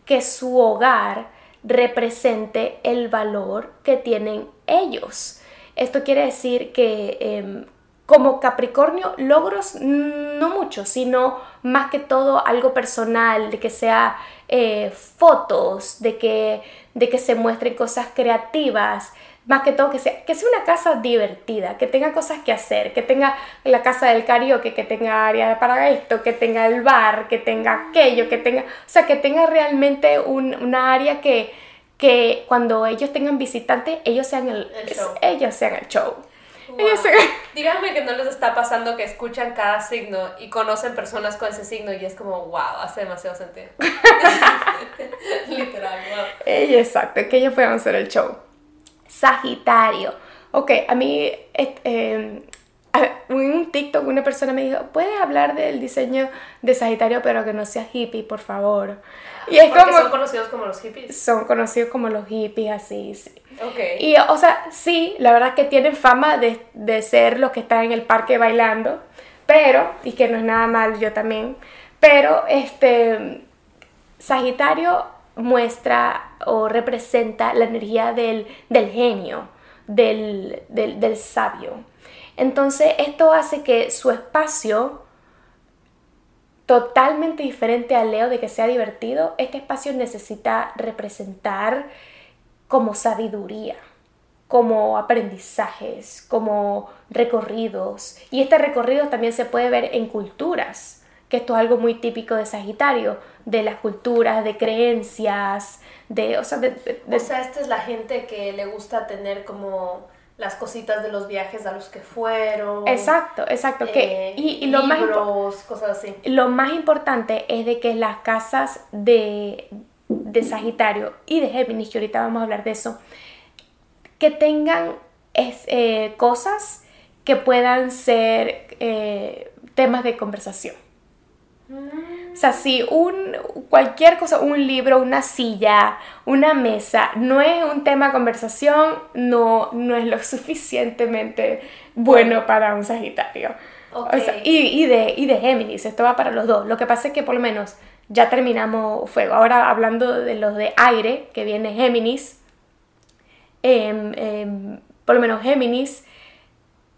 que su hogar represente el valor que tienen ellos. Esto quiere decir que em, como Capricornio, logros no mucho, sino más que todo algo personal, de que sea eh, fotos, de que, de que se muestren cosas creativas, más que todo que sea, que sea una casa divertida, que tenga cosas que hacer, que tenga la casa del karaoke, que tenga área para esto, que tenga el bar, que tenga aquello, que tenga, o sea, que tenga realmente un, una área que, que cuando ellos tengan visitantes, ellos sean el, ellos sean el show. <laughs> Díganme que no les está pasando que escuchan cada signo y conocen personas con ese signo y es como, wow, hace demasiado sentido. <laughs> <laughs> Literal, wow. Exacto, que ellos puedan hacer el show. Sagitario. Ok, a mí, eh, en un TikTok una persona me dijo, ¿puedes hablar del diseño de Sagitario pero que no sea hippie, por favor? Y es como, son conocidos como los hippies. Son conocidos como los hippies, así, sí. Ok. Y, o sea, sí, la verdad que tienen fama de, de ser los que están en el parque bailando, pero, y que no es nada mal, yo también, pero este, Sagitario muestra o representa la energía del, del genio, del, del, del sabio. Entonces, esto hace que su espacio totalmente diferente al Leo de que sea divertido, este espacio necesita representar como sabiduría, como aprendizajes, como recorridos. Y este recorrido también se puede ver en culturas, que esto es algo muy típico de Sagitario, de las culturas, de creencias, de... O sea, de, o sea esta es la gente que le gusta tener como las cositas de los viajes a los que fueron. Exacto, exacto. que, eh, y, lo libros, más cosas así. Lo más importante es de que las casas de, de Sagitario y de Géminis, que ahorita vamos a hablar de eso, que tengan eh, cosas que puedan ser eh, temas de conversación. O sea, si un, cualquier cosa, un libro, una silla, una mesa, no es un tema de conversación, no, no es lo suficientemente bueno para un Sagitario. y, y, de, y de Géminis, esto va para los dos. Lo que pasa es que por lo menos ya terminamos fuego. Ahora hablando de los de aire, que viene Géminis, em, em, por lo menos Géminis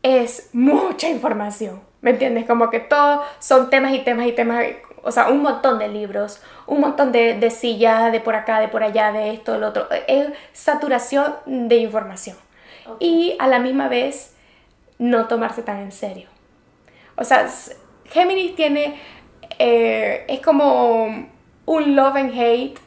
es mucha información ¿Me entiendes? Como que todo son temas y temas y temas, o sea, un montón de libros, un montón de, de sillas, de por acá, de por allá, de esto, del otro. Es saturación de información. Y a la misma vez, no tomarse tan en serio. O sea, Géminis tiene, eh, es como un love and hate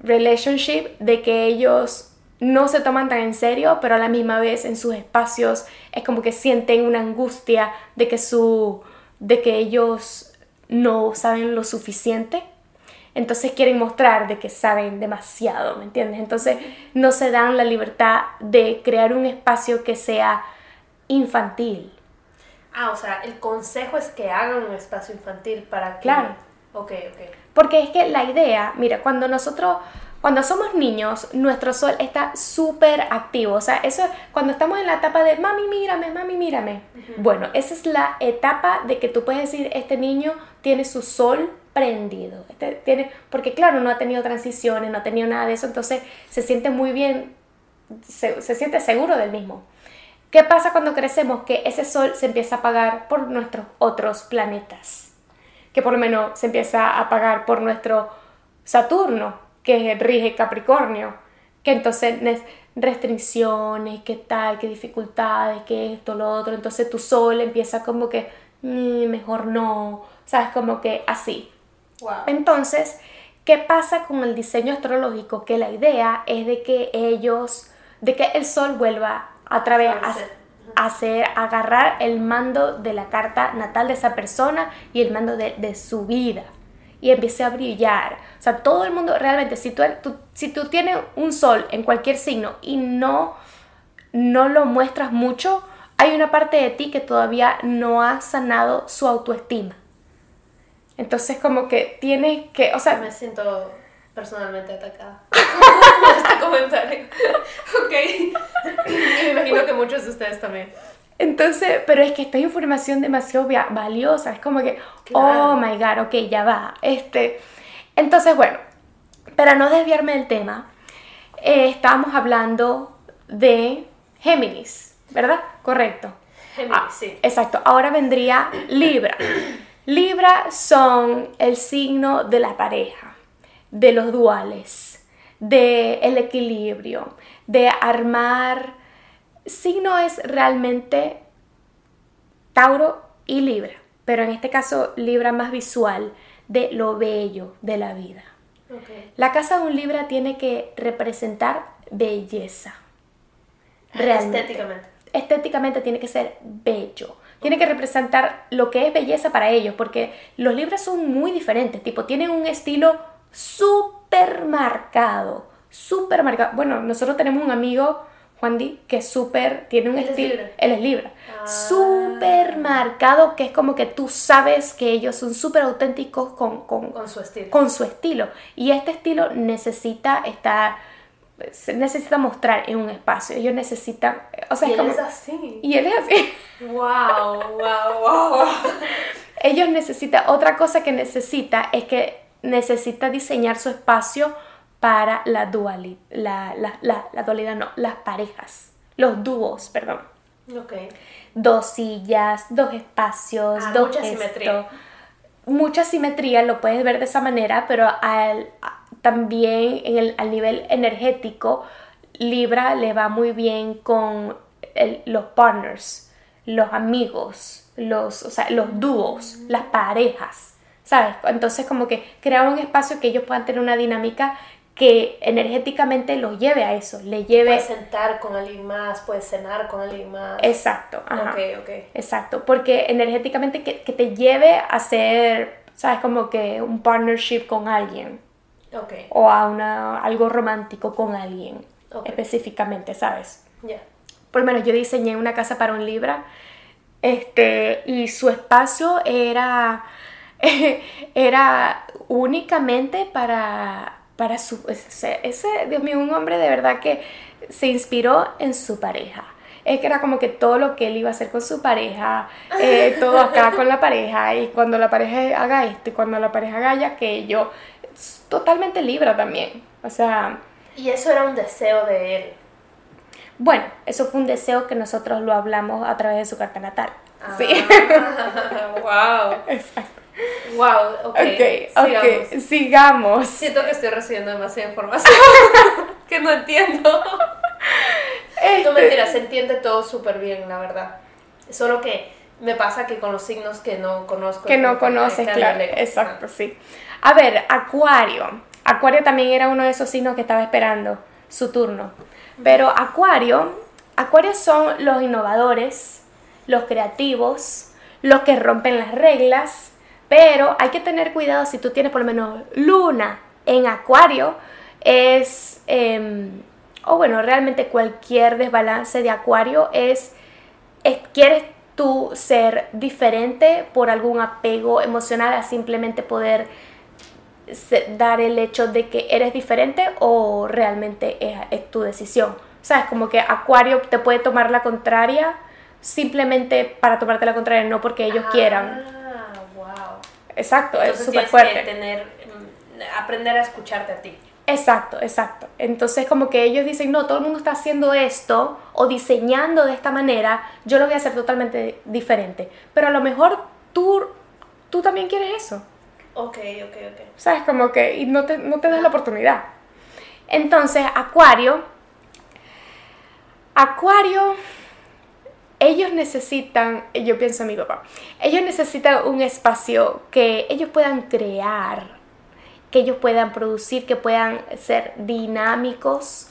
relationship de que ellos no se toman tan en serio, pero a la misma vez en sus espacios es como que sienten una angustia de que su de que ellos no saben lo suficiente. Entonces quieren mostrar de que saben demasiado, ¿me entiendes? Entonces no se dan la libertad de crear un espacio que sea infantil. Ah, o sea, el consejo es que hagan un espacio infantil para que... Claro. Ok, ok. Porque es que la idea, mira, cuando nosotros cuando somos niños, nuestro sol está súper activo. O sea, eso cuando estamos en la etapa de mami, mírame, mami, mírame. Bueno, esa es la etapa de que tú puedes decir, este niño tiene su sol prendido. Este tiene, porque claro, no ha tenido transiciones, no ha tenido nada de eso, entonces se siente muy bien, se, se siente seguro del mismo. ¿Qué pasa cuando crecemos? Que ese sol se empieza a apagar por nuestros otros planetas. Que por lo menos se empieza a apagar por nuestro Saturno, que rige Capricornio, que entonces restricciones, qué tal, qué dificultades, qué esto, lo otro, entonces tu sol empieza como que mm, mejor no, sabes, como que así. Entonces, ¿qué pasa con el diseño astrológico? Que la idea es de que ellos, de que el sol vuelva a través a hacer, agarrar el mando de la carta natal de esa persona y el mando de, de su vida y empiece a brillar. O sea, todo el mundo realmente, si tú, si tú tienes un sol en cualquier signo y no, no lo muestras mucho, hay una parte de ti que todavía no ha sanado su autoestima. Entonces como que tienes que, o sea... Me siento personalmente atacada <laughs> este comentario. ok. <laughs> Me imagino que muchos de ustedes también. Entonces, pero es que esta es información demasiado valiosa, es como que, Claro. oh my god, ok, ya va. Este, entonces, bueno, para no desviarme del tema, eh, estábamos hablando de Géminis, ¿verdad? Correcto. Géminis, Ah, sí. Exacto, ahora vendría Libra. <clears throat> Libra son el signo de la pareja, de los duales, del el equilibrio, de armar. Signo es realmente Tauro y Libra, pero en este caso Libra más visual, de lo bello de la vida. La casa de un Libra tiene que representar belleza. Realmente. Estéticamente. Estéticamente tiene que ser bello. Tiene que representar lo que es belleza para ellos, porque los Libras son muy diferentes, tipo, tienen un estilo súper marcado, súper marcado. Bueno, nosotros tenemos un amigo, Juan Di, que es súper, tiene un es estilo, Libra. él es Libra, Ah. súper marcado, que es como que tú sabes que ellos son súper auténticos con, con, Con su estilo. con su estilo. Y este estilo necesita estar, necesita mostrar en un espacio. Ellos necesitan, o sea, y es él como- es así. y él es así. Wow, wow, wow. Ellos necesitan, otra cosa que necesita es que necesita diseñar su espacio para la dualidad, la, la, la, la dualidad no, las parejas, los dúos, perdón. Ok. Dos sillas, dos espacios, Ah, dos mucha esto. simetría. Mucha simetría, lo puedes ver de esa manera, pero al, también en el, al nivel energético, Libra le va muy bien con el- los partners, los amigos, los, o sea, los dúos, las parejas, ¿sabes? Entonces como que crear un espacio que ellos puedan tener una dinámica que energéticamente los lleve a eso, le lleve... Puedes sentar con alguien más, puedes cenar con alguien más. Exacto, ajá. Ok, ok. Exacto, porque energéticamente que, que te lleve a hacer, ¿sabes? Como que un partnership con alguien Ok, o a una, algo romántico con alguien específicamente, ¿sabes? ya. Por lo menos yo diseñé una casa para un Libra este, y su espacio era, <laughs> era únicamente para, para su... Ese, ese, Dios mío, un hombre de verdad que se inspiró en su pareja. Es que era como que todo lo que él iba a hacer con su pareja, eh, <laughs> todo acá con la pareja, y cuando la pareja haga esto, y cuando la pareja haga aquello, es totalmente Libra también. O sea, Y eso era un deseo de él. bueno, eso fue un deseo que nosotros lo hablamos a través de su carta natal. Sí. <laughs> <laughs> wow. Exacto. Wow, ok. Ok, sigamos. ok, sigamos. Siento que estoy recibiendo demasiada información <laughs> que no entiendo. Este, No mentira, se entiende todo súper bien, la verdad. Solo que me pasa que con los signos que no conozco. que no conoces, que claro. Exacto, sí. A ver, Acuario. Acuario también era uno de esos signos que estaba esperando su turno. Pero Acuario, Acuario son los innovadores, los creativos, los que rompen las reglas, pero hay que tener cuidado si tú tienes por lo menos luna en Acuario, es, em, o bueno, realmente cualquier desbalance de Acuario es, es quieres tú ser diferente por algún apego emocional a simplemente poder dar el hecho de que eres diferente o realmente es, es tu decisión. ¿Sabes? Como que Acuario te puede tomar la contraria simplemente para tomarte la contraria, no porque ellos quieran. Ah, wow. Exacto, es Entonces súper tienes fuerte. que tener, mm, aprender a escucharte a ti. Exacto, exacto. Entonces como que ellos dicen, no, todo el mundo está haciendo esto o diseñando de esta manera, yo lo voy a hacer totalmente diferente. Pero a lo mejor tú, tú también quieres eso. Ok, ok, ok. ¿Sabes? Como que y no te, no te das la oportunidad. Entonces, Acuario, Acuario, ellos necesitan, yo pienso en mi papá, ellos necesitan un espacio que ellos puedan crear, que ellos puedan producir, que puedan ser dinámicos,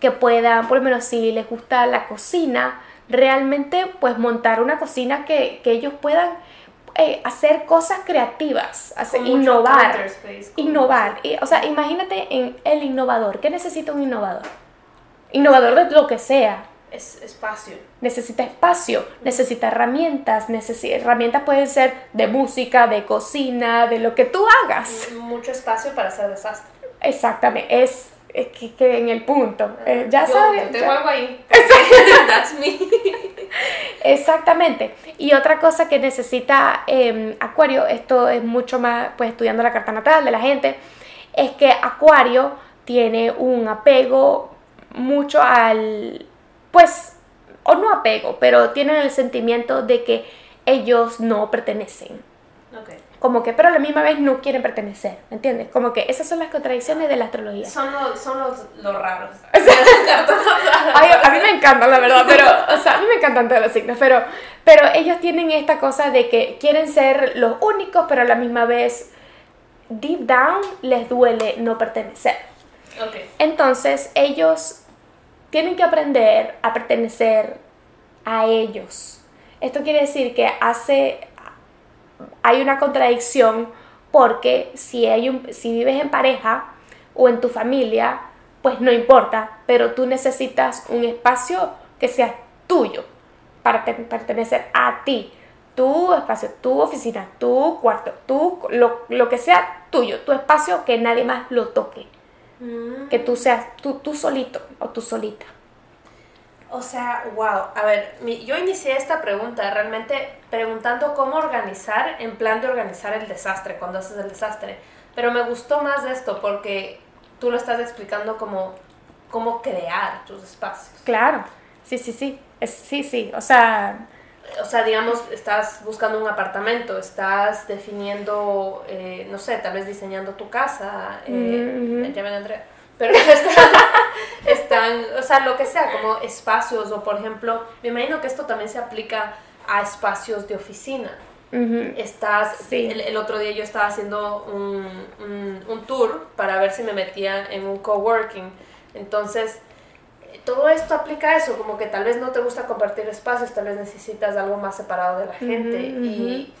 que puedan, por lo menos si les gusta la cocina, realmente pues montar una cocina que, que ellos puedan eh, hacer cosas creativas, hacer, innovar. space, Innovar. Y, o sea, imagínate en el innovador. ¿Qué necesita un innovador? Innovador de lo que sea. Es espacio. Necesita espacio, necesita herramientas. necesi- herramientas pueden ser de música, de cocina, de lo que tú hagas. Mucho espacio para hacer desastre. Exactamente, es, es que, que en el punto. Eh, ya Yo- sabes. Yo tengo ya- algo ahí. <laughs> That's me. Exactamente. Y otra cosa que necesita eh, Acuario, esto es mucho más, pues estudiando la carta natal de la gente, es que Acuario tiene un apego mucho al, pues, o no apego, pero tienen el sentimiento de que ellos no pertenecen. Ok. Como que, pero a la misma vez no quieren pertenecer, ¿me entiendes? Como que esas son las contradicciones de la astrología. Son los, son los, los raros. <laughs> <laughs> Ay, a mí me encantan, la verdad, pero, o sea, a mí me encantan todos los signos, pero, pero ellos tienen esta cosa de que quieren ser los únicos, pero a la misma vez, deep down, les duele no pertenecer. Ok. Entonces, ellos tienen que aprender a pertenecer a ellos. Esto quiere decir que hace, hay una contradicción porque si, hay un, si vives en pareja o en tu familia, pues no importa, pero tú necesitas un espacio que sea tuyo para te- pertenecer a ti. Tu espacio, tu oficina, tu cuarto, tu, lo, lo que sea tuyo, tu espacio que nadie más lo toque Mm. que tú seas tú, tú solito o tú solita. O sea, wow. A ver, mi- yo inicié esta pregunta realmente preguntando cómo organizar, en plan de organizar el desastre, cuando haces el desastre. Pero me gustó más de esto porque tú lo estás explicando como cómo crear tus espacios. Claro, sí, sí, sí, es, sí, sí, o sea, O sea, digamos, estás buscando un apartamento, estás definiendo, eh, no sé, tal vez diseñando tu casa, eh, ven Andrea, pero <laughs> están, están, o sea, lo que sea, como espacios, o por ejemplo, me imagino que esto también se aplica a espacios de oficina. ujú, Estás, Sí. el, el otro día yo estaba haciendo un, un, un tour para ver si me metía en un coworking, entonces todo esto aplica a eso, como que tal vez no te gusta compartir espacios, tal vez necesitas algo más separado de la gente y,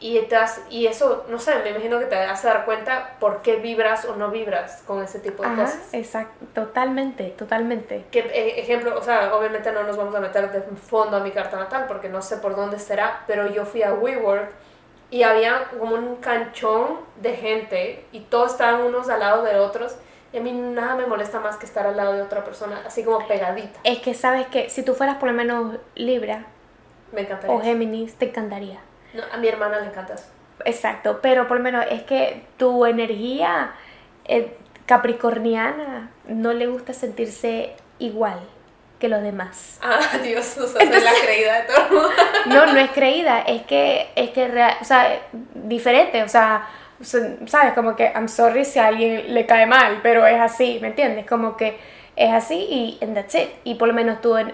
y, te has- y eso, no sé, me imagino que te hace dar cuenta por qué vibras o no vibras con ese tipo de ajá, cosas. exacto, totalmente, totalmente. Que, eh, ejemplo, o sea, obviamente no nos vamos a meter de fondo a mi carta natal porque no sé por dónde será, pero yo fui a WeWork y había como un canchón de gente y todos estaban unos al lado de otros y a mí nada me molesta más que estar al lado de otra persona, así como pegadita. Es que sabes que si tú fueras por lo menos Libra Me encantaría. o Géminis, te encantaría. No, a mi hermana le encanta eso. Exacto, pero por lo menos es que tu energía eh, capricorniana no le gusta sentirse igual que los demás. Ah, <laughs> Dios, o sea, soy la creída de todo el mundo. <laughs> No, no es creída, es que, es que, o sea, diferente, o sea, o sea, sabes, como que, I'm sorry si a alguien le cae mal, pero es así, ¿me entiendes? Como que es así y and that's it. Y por lo menos tú, en-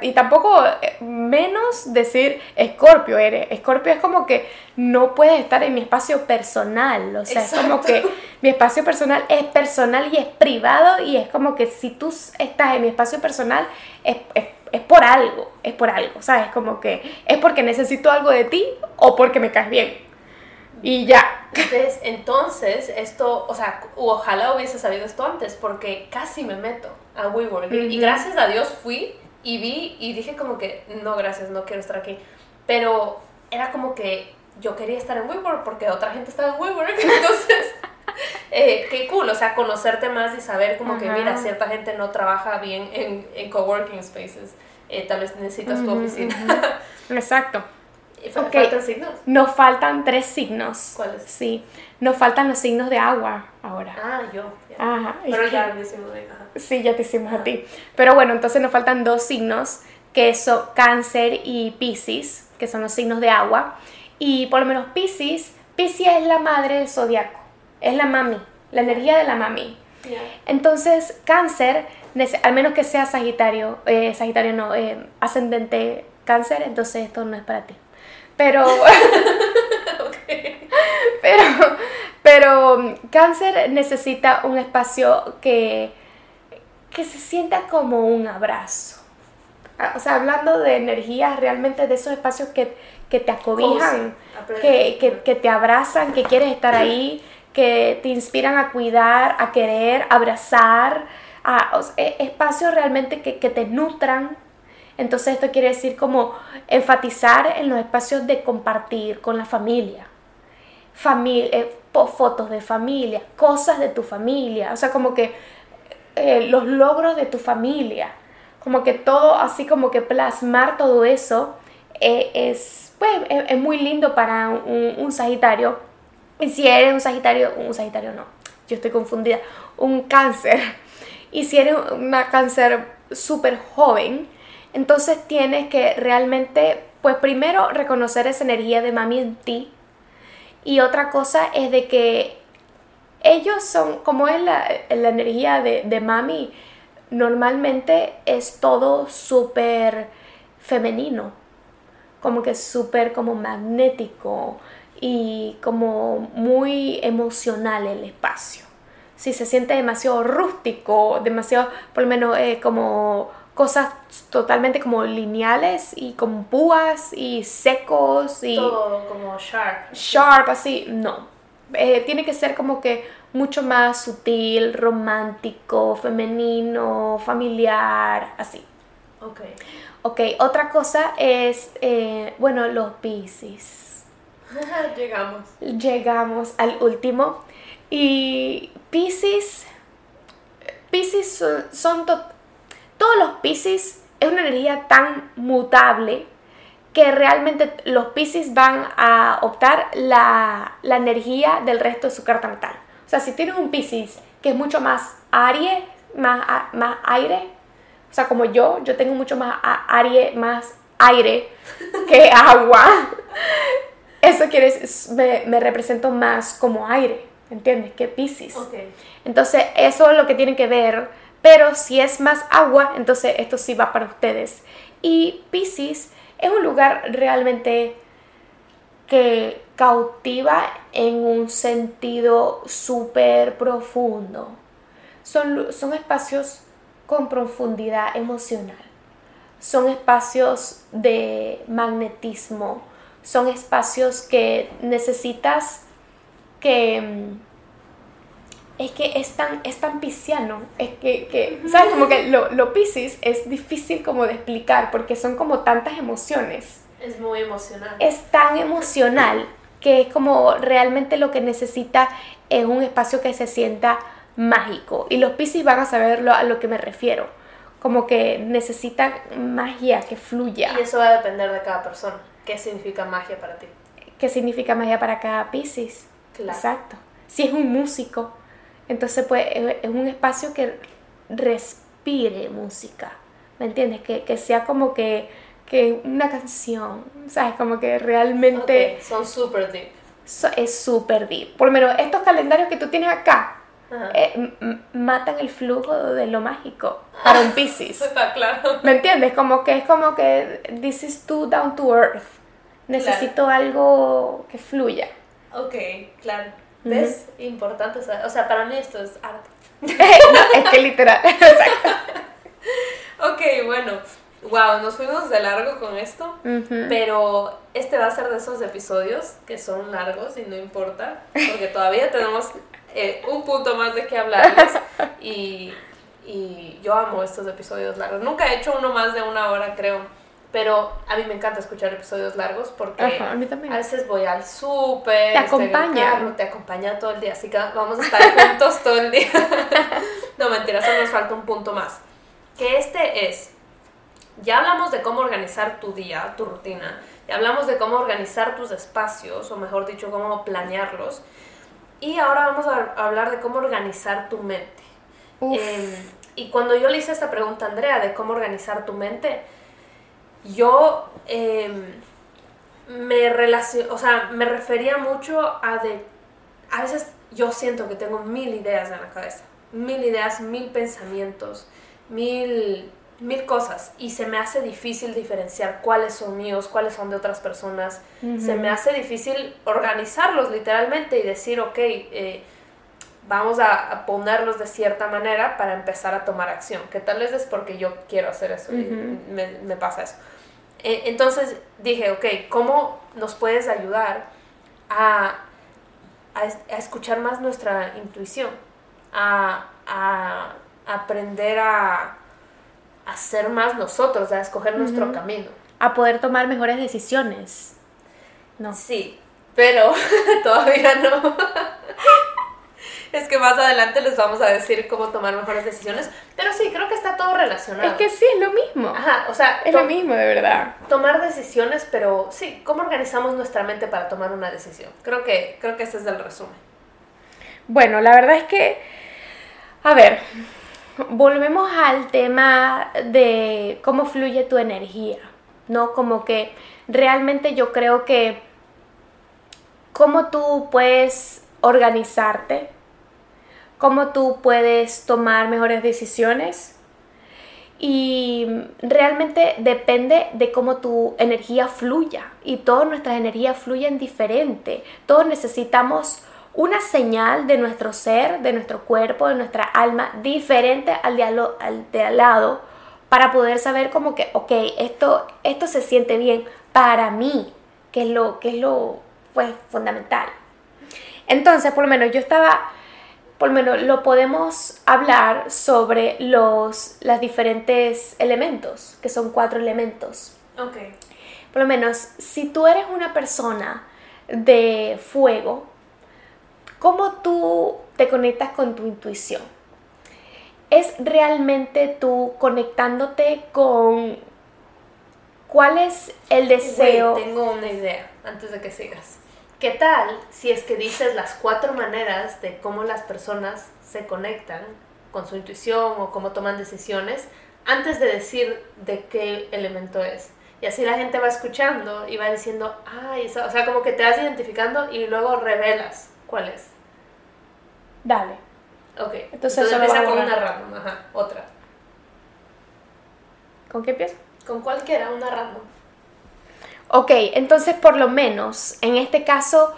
y tampoco eh, menos decir Escorpio eres. Escorpio es como que no puedes estar en mi espacio personal, o sea, es como Exacto. que mi espacio personal es personal y es privado y es como que si tú estás en mi espacio personal es, es, es por algo, es por algo, ¿sabes? Como que es porque necesito algo de ti o porque me caes bien. Y ya. ¿Ves? Entonces, esto, o sea, ojalá hubiese sabido esto antes, porque casi me meto a WeWork. Y- gracias a Dios fui y vi y dije como que, no, gracias, no quiero estar aquí. Pero era como que yo quería estar en WeWork porque otra gente estaba en WeWork. <laughs> Entonces, eh, qué cool, o sea, conocerte más y saber como que, Ajá. mira, cierta gente no trabaja bien en, en coworking spaces. Eh, tal vez necesitas tu oficina. <laughs> Exacto. Ok. ¿Faltan signos? Nos faltan tres signos. ¿Cuáles? Sí. Nos faltan los signos de agua ahora. Ah, yo. ya. Ajá. Pero ya, me hicimos ajá. Sí, ya te hicimos a ti. Pero bueno, entonces nos faltan dos signos, que son cáncer y piscis, que son los signos de agua. Y por lo menos piscis, piscis es la madre del zodiaco, es la mami, la energía de la mami. Ya. Entonces, cáncer, al menos que sea sagitario, eh, sagitario no, eh, ascendente cáncer, entonces esto no es para ti. Pero, <laughs> pero, pero cáncer necesita un espacio que, que se sienta como un abrazo. Ah, O sea, hablando de energías, realmente de esos espacios que, que te acobijan, que, que, que te abrazan, que quieres estar ahí, que te inspiran a cuidar, a querer, a abrazar, a, o sea, e- espacios realmente que, que te nutran. Entonces esto quiere decir como enfatizar en los espacios de compartir con la familia. familia, fotos de familia, cosas de tu familia, o sea, como que eh, los logros de tu familia, como que todo, así como que plasmar todo eso eh, es, pues, es, muy lindo para un, un, Sagitario. Y si eres un Sagitario, un Sagitario no, yo estoy confundida, un cáncer. <laughs> Y si eres una cáncer súper joven, entonces tienes que realmente, pues primero reconocer esa energía de mami en ti. Y otra cosa es de que ellos son, como es la, energía de, mami, normalmente es todo súper femenino, como que súper como magnético y como muy emocional el espacio. Si se siente demasiado rústico, demasiado, por lo menos como cosas totalmente como lineales y con púas y secos y... Todo como sharp. Sharp, así, no. Eh, tiene que ser como que mucho más sutil, romántico, femenino, familiar, así. Ok. Ok, otra cosa es, eh, bueno, los Pisces. <laughs> Llegamos. Llegamos al último. Y Pisces, Pisces son, son todos los Pisces es una energía tan mutable que realmente los Pisces van a optar la, la, energía del resto de su carta natal. O sea, si tienes un Pisces que es mucho más aire, más, más aire, o sea, como yo, yo tengo mucho más aire, más aire que <laughs> agua. Eso quiere decir, me, me represento más como aire, ¿entiendes? Que Pisces. Okay. Entonces, eso es lo que tienen que ver. Pero si es más agua, entonces esto sí va para ustedes. Y Pisces es un lugar realmente que cautiva en un sentido súper profundo. Son, son espacios con profundidad emocional. Son espacios de magnetismo. Son espacios que necesitas que mm, es que es tan, es tan pisciano, es que, que ¿sabes? Como que lo, lo piscis es difícil como de explicar porque son como tantas emociones. Es muy emocional. Es tan emocional que es como realmente lo que necesita es un espacio que se sienta mágico. Y los piscis van a saberlo a lo que me refiero. Como que necesitan magia que fluya. Y eso va a depender de cada persona. ¿Qué significa magia para ti? ¿Qué significa magia para cada piscis? Claro. Exacto. Si es un músico, entonces, pues es un espacio que respire música, ¿me entiendes? Que, que sea como que, que, una canción, ¿sabes? Como que realmente... Son super deep. es súper deep. Por lo menos estos calendarios que tú tienes acá, eh, matan el flujo de lo mágico <laughs> para un Pisces. Está claro. ¿Me entiendes? Como que es como que this is too down to earth. Necesito algo que fluya. Ok, claro. ¿Ves? Importante, o sea, para mí esto es arte. <laughs> es que literal, <laughs> exacto. ok, bueno, wow, nos fuimos de largo con esto, pero este va a ser de esos episodios que son largos y no importa, porque todavía tenemos eh, un punto más de qué hablarles <laughs> y, y yo amo estos episodios largos. Nunca he hecho uno más de una hora, creo pero a mí me encanta escuchar episodios largos porque a, mí también. a veces voy al súper, te acompaña, te acompaña todo el día, así que vamos a estar juntos todo el día. <laughs> no, mentira, solo nos falta un punto más. Que este es, ya hablamos de cómo organizar tu día, tu rutina, ya hablamos de cómo organizar tus espacios, o mejor dicho, cómo planearlos, y ahora vamos a hablar de cómo organizar tu mente. Eh, y cuando yo le hice esta pregunta a Andrea de cómo organizar tu mente, yo em, me relaciono, o sea, me refería mucho a de, a veces yo siento que tengo mil ideas en la cabeza, mil ideas, mil pensamientos, mil, mil cosas y se me hace difícil diferenciar cuáles son míos, cuáles son de otras personas, se me hace difícil organizarlos literalmente y decir, ok, eh, vamos a, ponerlos de cierta manera para empezar a tomar acción, que tal vez es porque yo quiero hacer eso y me, me, pasa eso. E, entonces dije, ok, ¿cómo nos puedes ayudar a, a, escuchar más nuestra intuición? A, a aprender a, ser más nosotros, a escoger nuestro camino. A poder tomar mejores decisiones. ¿no? Sí, pero <laughs> todavía no. <laughs> es que más adelante les vamos a decir cómo tomar mejores decisiones, pero sí, creo que está todo relacionado. Es que sí, es lo mismo. Ajá, o sea, es lo mismo, de verdad. Tomar decisiones, pero sí, ¿cómo organizamos nuestra mente para tomar una decisión? Creo que, creo que ese es el resumen. Bueno, la verdad es que, a ver, volvemos al tema de cómo fluye tu energía, ¿no? Como que realmente yo creo que cómo tú puedes organizarte, cómo tú puedes tomar mejores decisiones y realmente depende de cómo tu energía fluya y todas nuestras energías fluyen diferente. Todos necesitamos una señal de nuestro ser, de nuestro cuerpo, de nuestra alma, diferente al de al, de al lado, para poder saber como que, ok, esto, esto se siente bien para mí, que es lo, que es lo pues, fundamental. Entonces, por lo menos yo estaba, por lo menos lo podemos hablar sobre los los diferentes elementos, que son cuatro elementos. Ok. Por lo menos, si tú eres una persona de fuego, ¿Cómo tú te conectas con tu intuición? ¿Es realmente tú conectándote con cuál es el deseo? tengo una idea antes de que sigas. ¿Qué tal si es que dices las cuatro maneras de cómo las personas se conectan con su intuición o cómo toman decisiones antes de decir de qué elemento es? Y así la gente va escuchando y va diciendo, ay, o sea, como que te vas identificando y luego revelas cuál es. Dale. Ok. Entonces, empieza con una random, ajá, otra. ¿Con qué empieza? Con cualquiera, una random. Ok, entonces por lo menos, en este caso,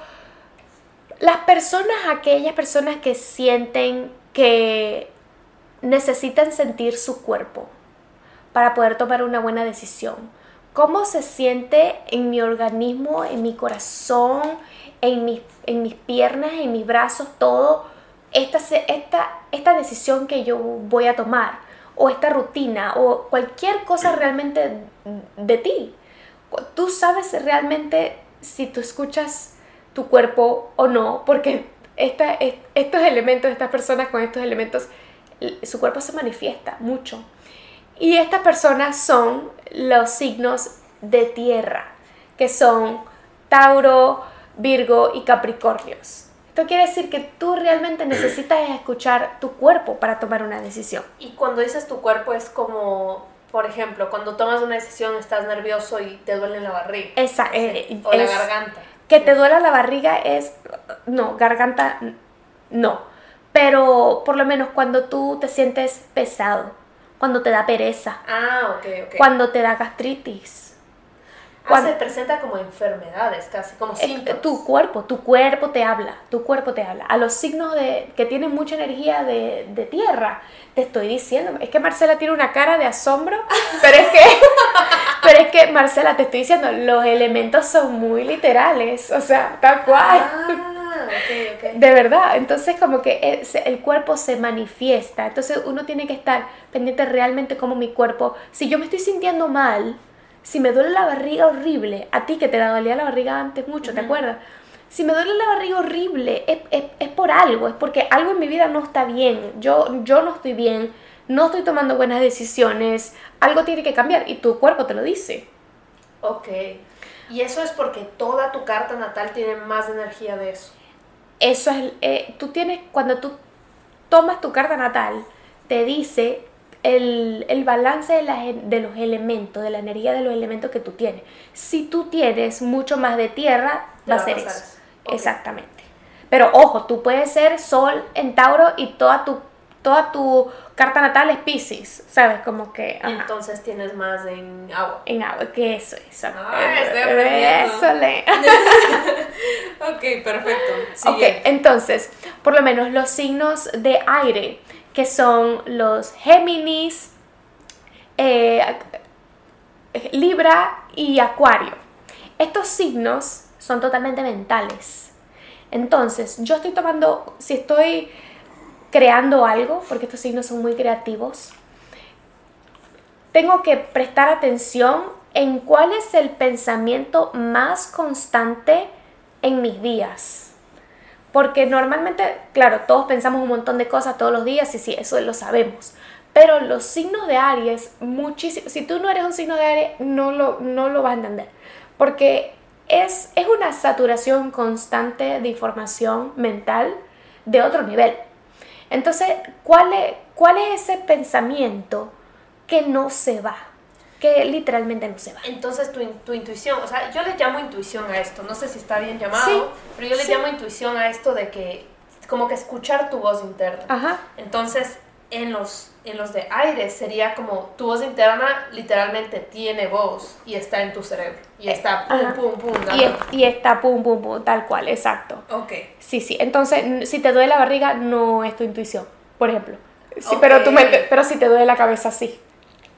las personas, aquellas personas que sienten que necesitan sentir su cuerpo para poder tomar una buena decisión. ¿Cómo se siente en mi organismo, en mi corazón, en mis, en mis piernas, en mis brazos, todo? esta, esta, esta decisión que yo voy a tomar o esta rutina o cualquier cosa realmente de ti. Tú sabes realmente si tú escuchas tu cuerpo o no, porque esta, estos elementos, estas personas con estos elementos, su cuerpo se manifiesta mucho. Y estas personas son los signos de tierra, que son Tauro, Virgo y Capricornios. Esto quiere decir que tú realmente <clears throat> necesitas escuchar tu cuerpo para tomar una decisión. Y cuando dices tu cuerpo es como, por ejemplo, cuando tomas una decisión estás nervioso y te duele la barriga. Esa, eh, o la garganta. Que te duela la barriga es, no, garganta no. Pero por lo menos cuando tú te sientes pesado, cuando te da pereza. Ah, ok, ok. Cuando te da gastritis cuando, se presenta como enfermedades, casi como síntomas. Tu cuerpo, tu cuerpo te habla, tu cuerpo te habla. A los signos de, que tienen mucha energía de, de tierra, te estoy diciendo, es que Marcela tiene una cara de asombro, <laughs> pero es que, pero es que Marcela, te estoy diciendo, los elementos son muy literales, o sea, tal cual. Ah, okay, okay. De verdad, entonces como que el cuerpo se manifiesta, entonces uno tiene que estar pendiente realmente como mi cuerpo, si yo me estoy sintiendo mal, si me duele la barriga horrible, a ti que te dolía la barriga antes mucho, ¿te acuerdas? Si me duele la barriga horrible, es, por algo, es porque algo en mi vida no está bien, yo, yo no estoy bien, no estoy tomando buenas decisiones, algo tiene que cambiar y tu cuerpo te lo dice. Ok. Y eso es porque toda tu carta natal tiene más energía de eso. Eso es, eh, tú tienes, cuando tú tomas tu carta natal, te dice el, balance de, los elementos, de la energía de los elementos que tú tienes. Si tú tienes mucho más de tierra, va a ser eso. Exactamente. Pero ojo, tú puedes ser sol en Tauro y toda tu, toda tu carta natal es Pisces, ¿sabes? Como que... Entonces tienes más en agua. En agua, que eso, eso. Ah, eso le... <laughs> ok, perfecto. Ok, entonces, por lo menos los signos de aire que son los Géminis, eh, Libra y Acuario. Estos signos son totalmente mentales. Entonces, yo estoy tomando, si estoy creando algo, porque estos signos son muy creativos, tengo que prestar atención en cuál es el pensamiento más constante en mis días. Porque normalmente, claro, todos pensamos un montón de cosas todos los días y sí, eso lo sabemos. Pero los signos de Aries, muchísimo, si tú no eres un signo de Aries, no lo, no lo vas a entender. Porque es, es una saturación constante de información mental de otro nivel. Entonces, ¿cuál es, cuál es ese pensamiento que no se va? Que literalmente no se va. Entonces, tu, tu, intuición, o sea, yo le llamo intuición a esto, no sé si está bien llamado, pero yo le llamo intuición a esto de que, como que escuchar tu voz interna. Ajá. Entonces, en los, en los de aire sería como tu voz interna literalmente tiene voz y está en tu cerebro. Y está pum, pum, pum. Y, y, está pum, pum, pum, tal cual, exacto. Ok. Sí, sí. Entonces, si te duele la barriga, no es tu intuición, por ejemplo. Sí, pero, tú me, pero si te duele la cabeza, sí.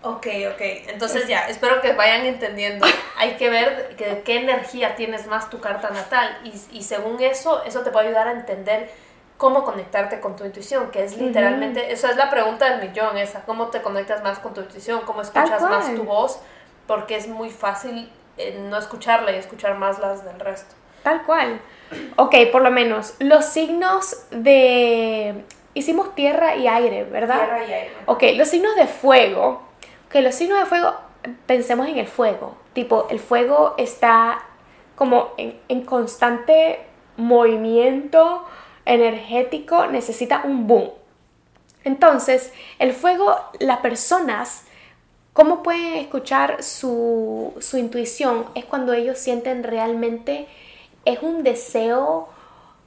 Ok, ok. Entonces ya, espero que vayan entendiendo. <laughs> Hay que ver que, qué energía tienes más tu carta natal y, y según eso, eso te puede ayudar a entender cómo conectarte con tu intuición, que es literalmente, eso es la pregunta del millón, esa, cómo te conectas más con tu intuición, cómo escuchas más tu voz, porque es muy fácil eh, no escucharla y escuchar más las del resto. Tal cual. Ok, por lo menos, los signos de... Hicimos tierra y aire, ¿verdad? Tierra y aire. Ok, los signos de fuego. Ok, los signos de fuego, pensemos en el fuego. Tipo, el fuego está como en, en constante movimiento, energético necesita un boom. Entonces, el fuego, las personas, ¿cómo pueden escuchar su, su intuición? Es cuando ellos sienten realmente, es un deseo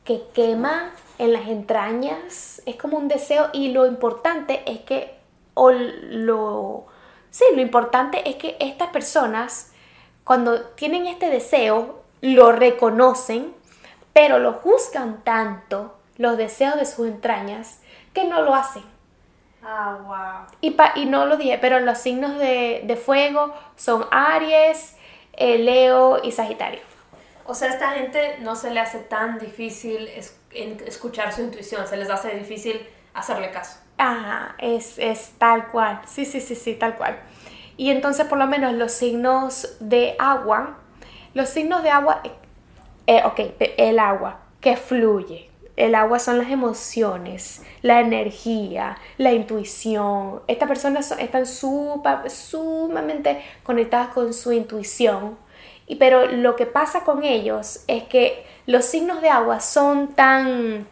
que quema en las entrañas, es como un deseo y lo importante es que, o lo, sí, lo importante es que estas personas, cuando tienen este deseo, lo reconocen pero lo juzgan tanto los deseos de sus entrañas que no lo hacen. Ah, wow. Y, y no lo dije, pero los signos de, fuego son Aries, eh, Leo y Sagitario. O sea, a esta gente no se le hace tan difícil escuchar su intuición, se les hace difícil hacerle caso. Ah, es, es tal cual. Sí, sí, sí, sí, tal cual. Y entonces, por lo menos, los signos de agua, los signos de agua eh, ok, el agua que fluye. El agua son las emociones, la energía, la intuición. Estas personas están sumamente conectadas con su intuición. Y, pero lo que pasa con ellos es que los signos de agua son tan...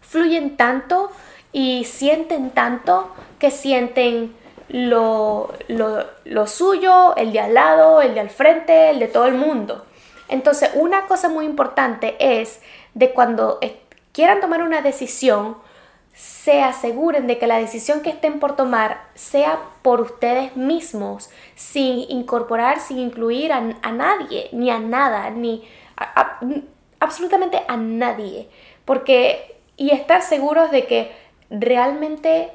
fluyen tanto y sienten tanto que sienten lo, lo, lo suyo, el de al lado, el de al frente, el de todo el mundo. Entonces, una cosa muy importante es de cuando quieran tomar una decisión, se aseguren de que la decisión que estén por tomar sea por ustedes mismos, sin incorporar, sin incluir a, nadie, ni a nada, ni absolutamente a nadie. Porque, y estar seguros de que realmente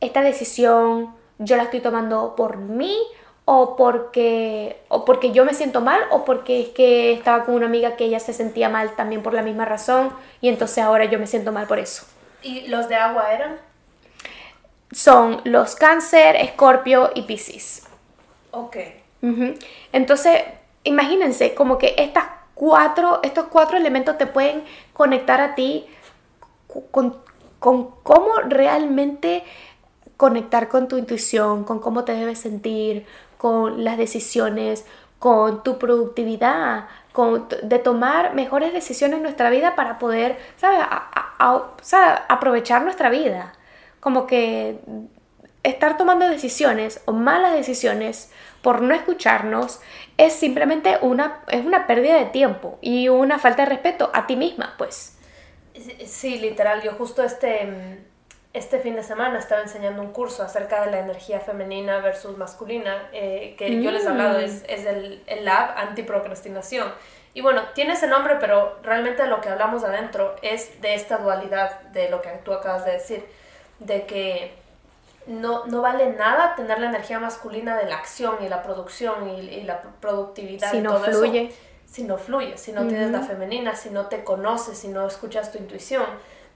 esta decisión yo la estoy tomando por mí o porque, o porque yo me siento mal o porque es que estaba con una amiga que ella se sentía mal también por la misma razón y entonces ahora yo me siento mal por eso. ¿Y los de agua eran? Son los cáncer, escorpio y piscis. Ok. Entonces, imagínense como que estas cuatro, estos cuatro elementos te pueden conectar a ti con, con cómo realmente conectar con tu intuición, con cómo te debes sentir, con las decisiones, con tu productividad, con, de tomar mejores decisiones en nuestra vida para poder, ¿sabes? aprovechar nuestra vida. Como que estar tomando decisiones o malas decisiones por no escucharnos es simplemente una, es una pérdida de tiempo y una falta de respeto a ti misma, pues. Sí, literal, yo justo este este fin de semana estaba enseñando un curso acerca de la energía femenina versus masculina, eh, que yo les he hablado, es, es el, el lab antiprocrastinación. Y bueno, tiene ese nombre, pero realmente lo que hablamos adentro es de esta dualidad de lo que tú acabas de decir, de que no, no vale nada tener la energía masculina de la acción y la producción y, la productividad si y no todo fluye. Eso, si no fluye, si no tienes la femenina, si no te conoces, si no escuchas tu intuición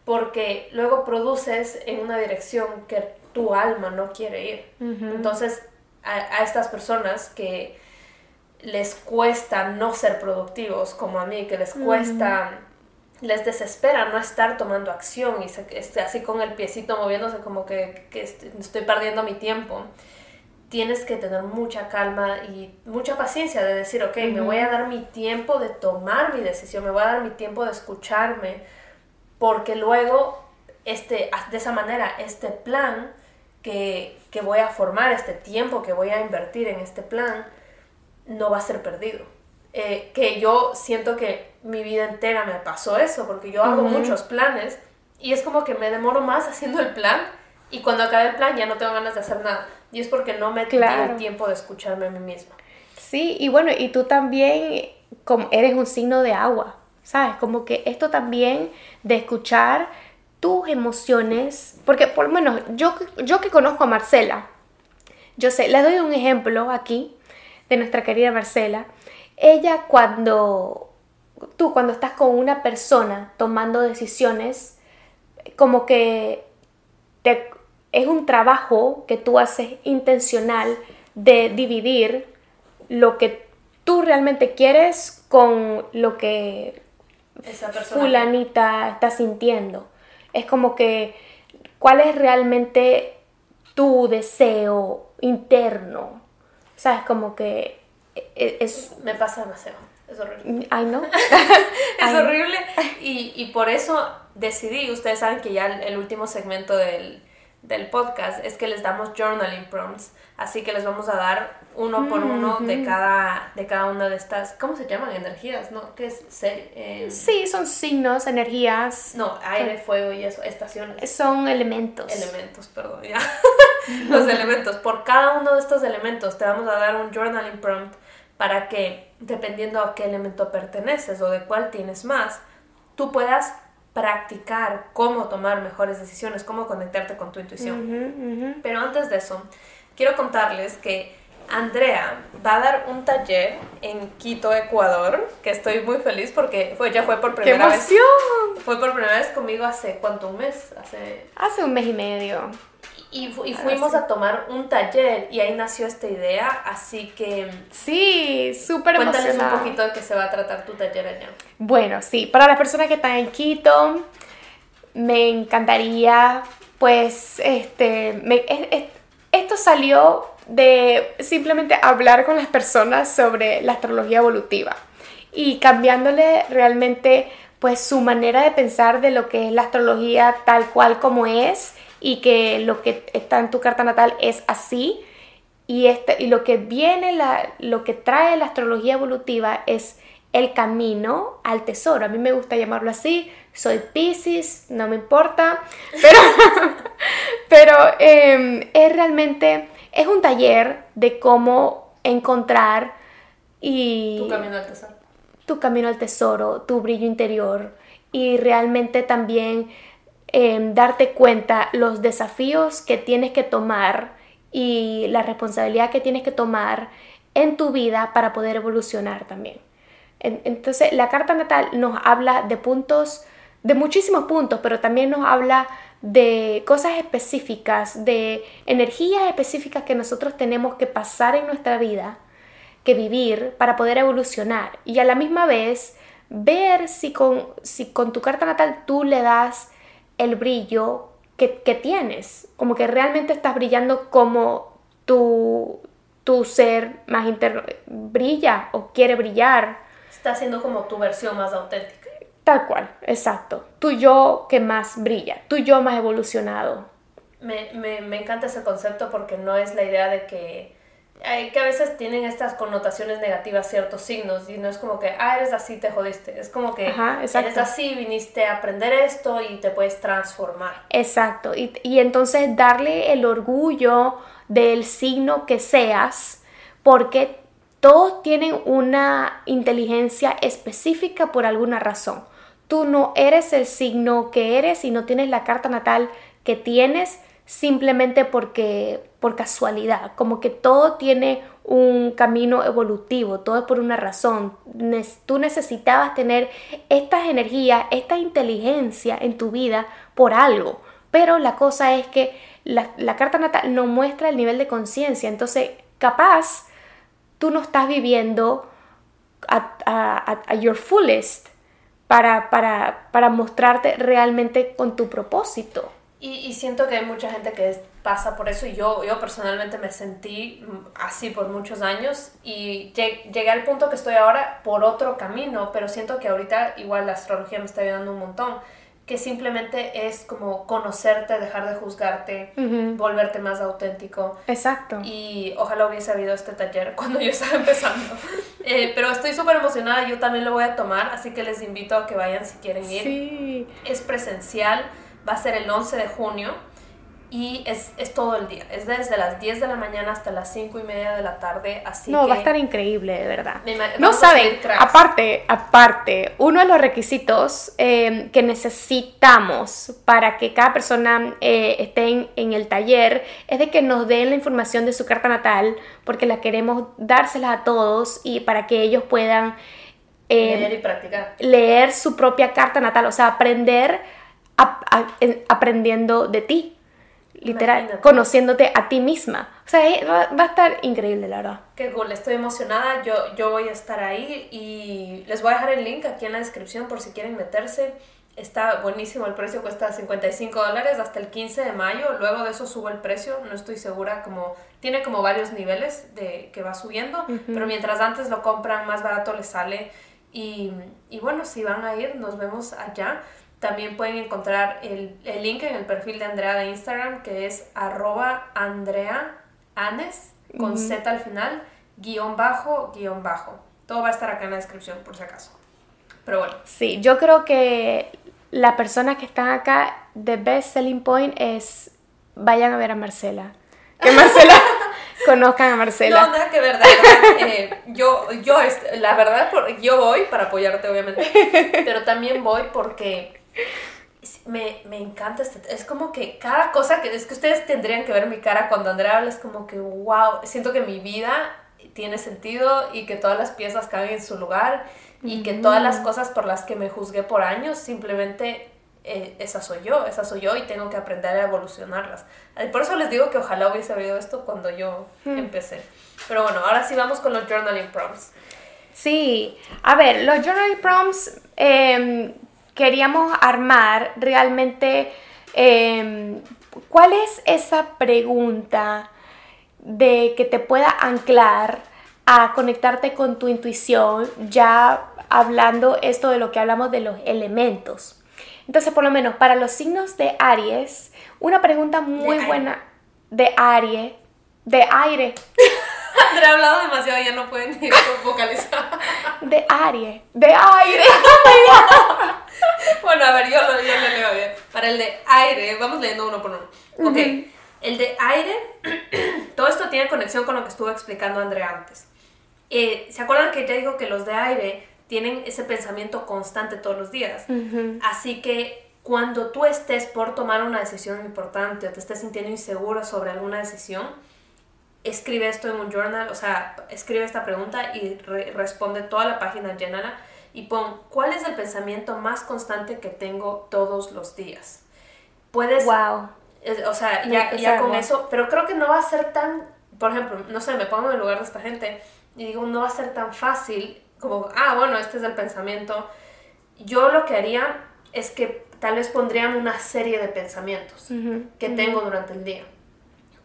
porque luego produces en una dirección que tu alma no quiere ir. Entonces, a, estas personas que les cuesta no ser productivos, como a mí, que les cuesta, les desespera no estar tomando acción y se, este, así con el piecito moviéndose como que, que estoy perdiendo mi tiempo. Tienes que tener mucha calma y mucha paciencia de decir, ok, me voy a dar mi tiempo de tomar mi decisión, me voy a dar mi tiempo de escucharme, porque luego, este, de esa manera, este plan que, que voy a formar, este tiempo que voy a invertir en este plan, no va a ser perdido. Eh, que yo siento que mi vida entera me pasó eso, porque yo hago muchos planes y es como que me demoro más haciendo el plan y cuando acabe el plan ya no tengo ganas de hacer nada. Y es porque no me claro. el tiempo de escucharme a mí misma. Sí, y bueno, y tú también como eres un signo de agua, ¿sabes? Como que esto también de escuchar tus emociones, porque por lo menos yo, yo que conozco a Marcela, yo sé, le doy un ejemplo aquí de nuestra querida Marcela, ella cuando tú cuando estás con una persona tomando decisiones, como que es un trabajo que tú haces intencional de dividir lo que tú realmente quieres con lo que Esa fulanita está sintiendo. Es como que cuál es realmente tu deseo interno ¿Sabes? Como que e, es... Me pasa demasiado. Es horrible. Ay, no. <laughs> es horrible. Y, y, por eso decidí, ustedes saben que ya el, último segmento del, del, podcast es que les damos journaling prompts. Así que les vamos a dar uno por uno de, cada, de cada una de estas, ¿cómo se llaman? Energías, ¿no? ¿Qué es ser? Eh, sí, son signos, energías. No, aire, fuego y eso, estaciones. Son elementos. Elementos, perdón, ya. <laughs> Los elementos. Por cada uno de estos elementos te vamos a dar un journaling prompt para que, dependiendo a qué elemento perteneces o de cuál tienes más, tú puedas practicar cómo tomar mejores decisiones, cómo conectarte con tu intuición. Pero antes de eso, quiero contarles que Andrea va a dar un taller en Quito, Ecuador, que estoy muy feliz porque fue, ya fue por primera ¡Qué emoción! vez. Fue por primera vez conmigo hace cuánto, un mes, hace... Hace un mes y medio. Y, y fuimos a tomar un taller y ahí nació esta idea, así que... Sí, súper Cuéntales un poquito de qué se va a tratar tu taller allá. Bueno, sí, para las personas que están en Quito, me encantaría, pues, este, me, esto salió de simplemente hablar con las personas sobre la astrología evolutiva y cambiándole realmente pues su manera de pensar de lo que es la astrología tal cual como es y que lo que está en tu carta natal es así y, este, y lo que viene, la, lo que trae la astrología evolutiva es el camino al tesoro. A mí me gusta llamarlo así. Soy Pisces, no me importa, pero, <laughs> pero em, es realmente es un taller de cómo encontrar y... Tu camino al tesoro. Tu camino al tesoro, tu brillo interior y realmente también em, darte cuenta los desafíos que tienes que tomar y la responsabilidad que tienes que tomar en tu vida para poder evolucionar también. Entonces, la carta natal nos habla de puntos, de muchísimos puntos, pero también nos habla de cosas específicas, de energías específicas que nosotros tenemos que pasar en nuestra vida, que vivir para poder evolucionar. Y a la misma vez ver si con, si con tu carta natal tú le das el brillo que, que tienes, como que realmente estás brillando como tu, tu ser más interno brilla o quiere brillar. Está siendo como tu versión más auténtica. Tal cual, exacto. Tu yo que más brilla, tu yo más evolucionado. Me, me, me encanta ese concepto porque no es la idea de que, que a veces tienen estas connotaciones negativas ciertos signos y no es como que, ah, eres así, te jodiste. Es como que eres así, viniste a aprender esto y te puedes transformar. Exacto. Y, y entonces darle el orgullo del signo que seas porque todos tienen una inteligencia específica por alguna razón tú no eres el signo que eres y no tienes la carta natal que tienes simplemente porque por casualidad, como que todo tiene un camino evolutivo, todo es por una razón. Tú necesitabas tener estas energías, esta inteligencia en tu vida por algo, pero la cosa es que la, la carta natal no muestra el nivel de conciencia, entonces capaz tú no estás viviendo a, your fullest para, para, para mostrarte realmente con tu propósito. Y, siento que hay mucha gente que pasa por eso y yo, yo personalmente me sentí así por muchos años y llegué al punto que estoy ahora por otro camino, pero siento que ahorita igual la astrología me está ayudando un montón que simplemente es como conocerte, dejar de juzgarte, volverte más auténtico. Exacto. Y ojalá hubiese habido este taller <laughs> cuando yo estaba empezando. Eh, pero estoy súper emocionada, yo también lo voy a tomar, así que les invito a que vayan si quieren ir. Sí. Es presencial, va a ser el 11 de junio y es, es, todo el día. Es desde las 10 de la mañana hasta las 5 y media de la tarde. Así no, va a estar increíble, de verdad. no saben, aparte, aparte, uno de los requisitos eh, que necesitamos para que cada persona eh, esté en, el taller es de que nos den la información de su carta natal, porque la queremos dársela a todos y para que ellos puedan eh, leer y practicar. Leer su propia carta natal, o sea, aprender aprendiendo de ti literal, conociéndote a ti misma. O sea, eh, va, a estar increíble, la verdad. Qué cool, estoy emocionada. Yo, yo voy a estar ahí y les voy a dejar el link aquí en la descripción por si quieren meterse. Está buenísimo, el precio cuesta 55 dólares hasta el 15 de mayo. Luego de eso sube el precio, no estoy segura, como tiene como varios niveles de que va subiendo, pero mientras antes lo compran, más barato les sale. Y, y bueno, si van a ir, nos vemos allá. También pueden encontrar el, el, link en el perfil de Andrea de Instagram, que es arroba Andrea Anes, con Z al final, guion bajo, guion bajo. Todo va a estar acá en la descripción, por si acaso. Pero bueno. Sí, yo creo que la persona que están acá, the best selling point es vayan a ver a Marcela. Que <laughs> Marcela <laughs> conozcan a Marcela. No, nada que ver, eh, yo, yo, la verdad, yo voy para apoyarte, obviamente, <laughs> pero también voy porque me, me, encanta este, es como que cada cosa que es que ustedes tendrían que ver mi cara cuando Andrea habla es como que wow, siento que mi vida tiene sentido y que todas las piezas caben en su lugar y que todas las cosas por las que me juzgué por años simplemente eh, esa soy yo, esa soy yo y tengo que aprender a evolucionarlas. Por eso les digo que ojalá hubiese habido esto cuando yo hmm. empecé. Pero bueno, ahora sí vamos con los journaling prompts. Sí, a ver, los journaling prompts eh, queríamos armar realmente em, cuál es esa pregunta de que te pueda anclar a conectarte con tu intuición, ya hablando esto de lo que hablamos de los elementos. Entonces, por lo menos para los signos de Aries, una pregunta muy buena de Aries, de aire. <laughs> Andrea ha hablado demasiado, ya no pueden <laughs> vocalizar. De Aries, de aire. <laughs> <laughs> bueno, a ver, yo lo, yo lo leo bien. Para el de aire, vamos leyendo uno por uno. Ok, el de aire, <clears throat> todo esto tiene conexión con lo que estuvo explicando Andrea antes. Eh, ¿Se acuerdan que ya digo que los de aire tienen ese pensamiento constante todos los días? Así que cuando tú estés por tomar una decisión importante o te estés sintiendo inseguro sobre alguna decisión, escribe esto en un journal, o sea, escribe esta pregunta y responde toda la página, llénala y pon, ¿cuál es el pensamiento más constante que tengo todos los días? Puedes... Wow. o sea, ya, ya con eso, pero creo que no va a ser tan, por ejemplo, no sé, me pongo en el lugar de esta gente y digo, no va a ser tan fácil como, ah, bueno, este es el pensamiento. Yo lo que haría es que tal vez pondría una serie de pensamientos que tengo durante el día.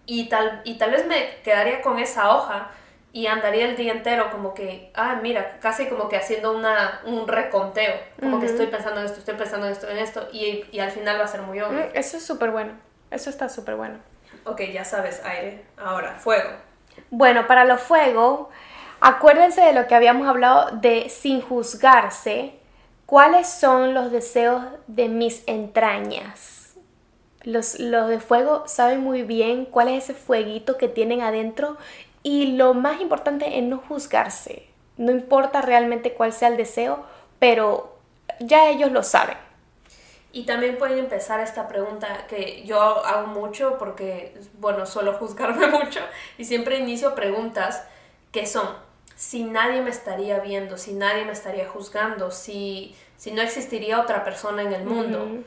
Y tal, y tal vez me quedaría con esa hoja y andaría el día entero como que, ah, mira, casi como que haciendo una, un reconteo, como que estoy pensando en esto, estoy pensando en esto, en esto, y, y al final va a ser muy obvio. Mm, eso es súper bueno, eso está súper bueno. Ok, ya sabes, aire. Ahora, fuego. Bueno, para los fuego, acuérdense de lo que habíamos hablado de sin juzgarse, cuáles son los deseos de mis entrañas. Los, los de fuego saben muy bien cuál es ese fueguito que tienen adentro y lo más importante es no juzgarse. No importa realmente cuál sea el deseo, pero ya ellos lo saben. Y también pueden empezar esta pregunta que yo hago mucho porque, bueno, suelo juzgarme <laughs> mucho y siempre inicio preguntas que son, si nadie me estaría viendo, si nadie me estaría juzgando, si, si no existiría otra persona en el mundo,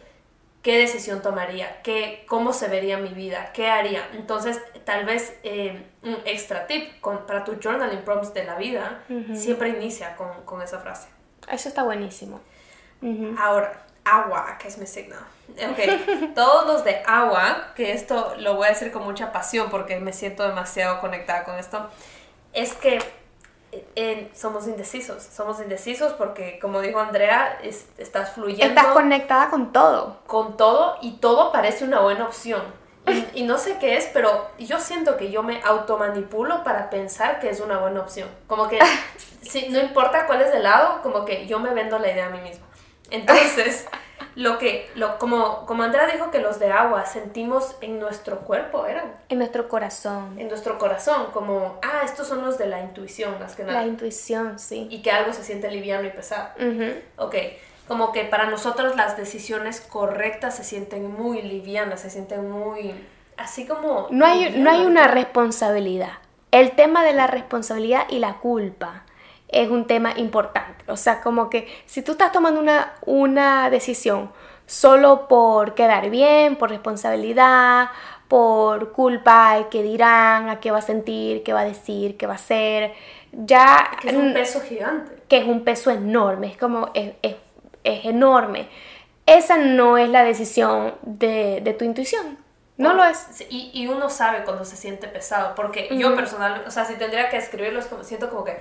qué decisión tomaría, qué, cómo se vería mi vida, qué haría. Entonces, tal vez eh, un extra tip para tu journaling prompts de la vida, siempre inicia con, esa frase. Eso está buenísimo. Ahora, agua, que es mi signo. Ok, <laughs> todos los de agua, que esto lo voy a decir con mucha pasión porque me siento demasiado conectada con esto, es que somos indecisos. Somos indecisos porque, como dijo Andrea, estás fluyendo. Estás conectada con todo. Con todo y todo parece una buena opción. Y, no sé qué es, pero yo siento que yo me automanipulo para pensar que es una buena opción. Como que, <laughs> si, no importa cuál es el lado, como que yo me vendo la idea a mí mismo. Entonces, <laughs> lo que, lo, como, como Andrea dijo que los de agua sentimos en nuestro cuerpo, ¿eran? En nuestro corazón. En nuestro corazón, como, ah, estos son los de la intuición, más que nada. La intuición, sí. Y que algo se siente liviano y pesado. Ok, como que para nosotros las decisiones correctas se sienten muy livianas, se sienten muy, así como... No hay, no hay una responsabilidad. El tema de la responsabilidad y la culpa es un tema importante. O sea, como que si tú estás tomando una, una decisión solo por quedar bien, por responsabilidad, por culpa, el que dirán, a qué va a sentir, qué va a decir, qué va a hacer, ya... Que es un peso gigante. Que es un peso enorme, es como, es, es, enorme. Esa no es la decisión de, de tu intuición. No lo es. Y, y, uno sabe cuando se siente pesado, porque yo personalmente, o sea, si tendría que escribirlo, es como, siento como que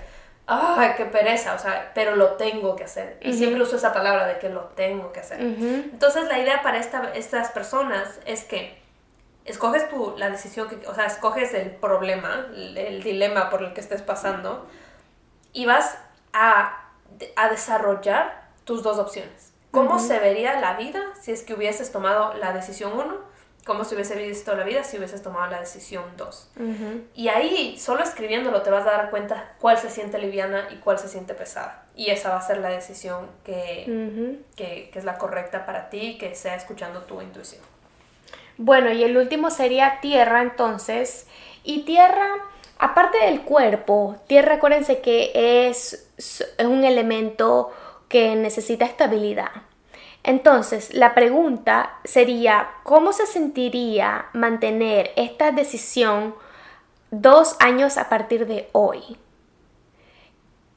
ay, qué pereza, o sea, pero lo tengo que hacer. Y siempre uso esa palabra de que lo tengo que hacer. Entonces, la idea para esta, estas personas es que escoges tú la decisión, que, o sea, escoges el problema, el, dilema por el que estés pasando y vas a, a desarrollar tus dos opciones. ¿Cómo se vería la vida si es que hubieses tomado la decisión uno cómo se hubiese visto la vida si hubieses tomado la decisión 2. Y ahí, solo escribiéndolo, te vas a dar cuenta cuál se siente liviana y cuál se siente pesada. Y esa va a ser la decisión que, que, es la correcta para ti, que sea escuchando tu intuición. Bueno, y el último sería tierra, entonces. Y tierra, aparte del cuerpo, tierra, acuérdense que es, es un elemento que necesita estabilidad. Entonces, la pregunta sería, ¿cómo se sentiría mantener esta decisión dos años a partir de hoy?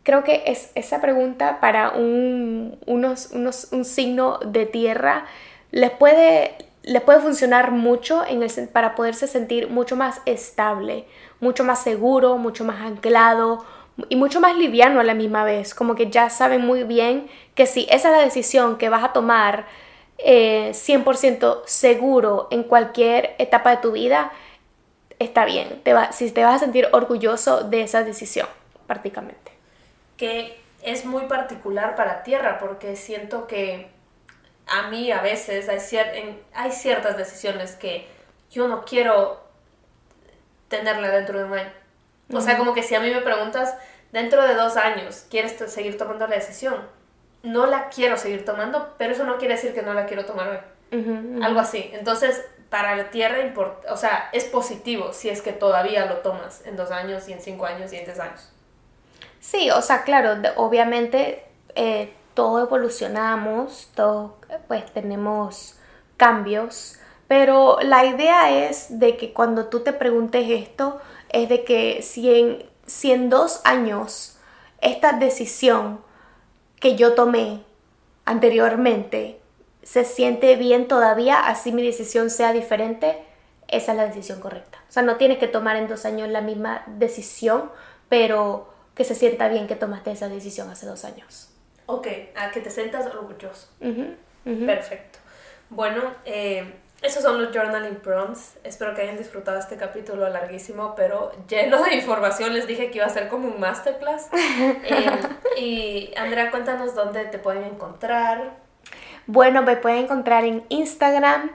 Creo que es esa pregunta para un, unos, unos, un signo de tierra les puede, les puede funcionar mucho en el, para poderse sentir mucho más estable, mucho más seguro, mucho más anclado, y mucho más liviano a la misma vez, como que ya saben muy bien que si esa es la decisión que vas a tomar eh, 100% seguro en cualquier etapa de tu vida, está bien, te va, si te vas a sentir orgulloso de esa decisión, prácticamente. Que es muy particular para Tierra, porque siento que a mí a veces hay, hay ciertas decisiones que yo no quiero tenerla dentro de un año o sea, como que si a mí me preguntas, dentro de dos años, ¿quieres seguir tomando la decisión? No la quiero seguir tomando, pero eso no quiere decir que no la quiero tomar hoy. Algo así. Entonces, para la Tierra, o sea, es positivo si es que todavía lo tomas en dos años y en cinco años y en tres años. Sí, o sea, claro, obviamente eh, todo evolucionamos, todo, pues tenemos cambios, pero la idea es de que cuando tú te preguntes esto, es de que si en, si en dos años esta decisión que yo tomé anteriormente se siente bien todavía, así mi decisión sea diferente, esa es la decisión correcta. O sea, no tienes que tomar en dos años la misma decisión, pero que se sienta bien que tomaste esa decisión hace dos años. Ok, a que te sientas orgulloso. Perfecto. Bueno, eh, esos son los journaling prompts. Espero que hayan disfrutado este capítulo larguísimo, pero lleno de información. Les dije que iba a ser como un masterclass. <laughs> Eh, y Andrea, cuéntanos dónde te pueden encontrar. Bueno, me pueden encontrar en Instagram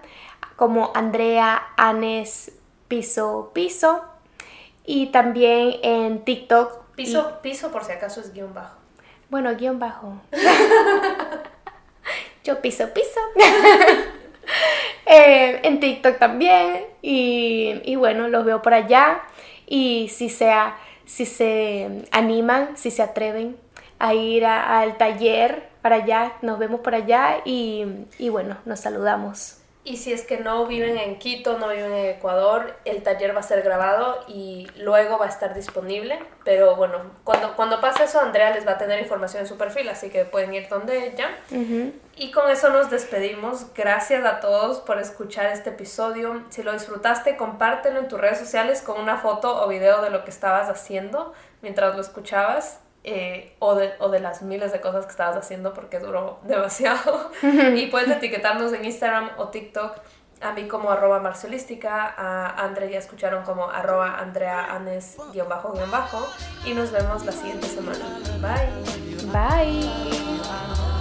como Andrea Anes Piso Piso y también en TikTok. Piso, piso por si acaso es guion bajo. Bueno, guion bajo. <laughs> Yo piso piso. <laughs> Eh, en TikTok también. Y, bueno, los veo por allá. Y si, sea, si se animan, si se atreven a ir al taller para allá, nos vemos por allá y, y bueno, nos saludamos. Y si es que no viven en Quito, no viven en Ecuador, el taller va a ser grabado y luego va a estar disponible. Pero bueno, cuando, cuando pase eso, Andrea les va a tener información en su perfil, así que pueden ir donde ella. Y con eso nos despedimos. Gracias a todos por escuchar este episodio. Si lo disfrutaste, compártelo en tus redes sociales con una foto o video de lo que estabas haciendo mientras lo escuchabas. Eh, o, de, o, de, las miles de cosas que estabas haciendo porque duró <laughs> demasiado. y puedes etiquetarnos en Instagram o TikTok, a mí como arroba marcelística, a Andre ya escucharon como arroba andreaanes guion bajo guion bajo y nos vemos la siguiente semana. Bye. Bye.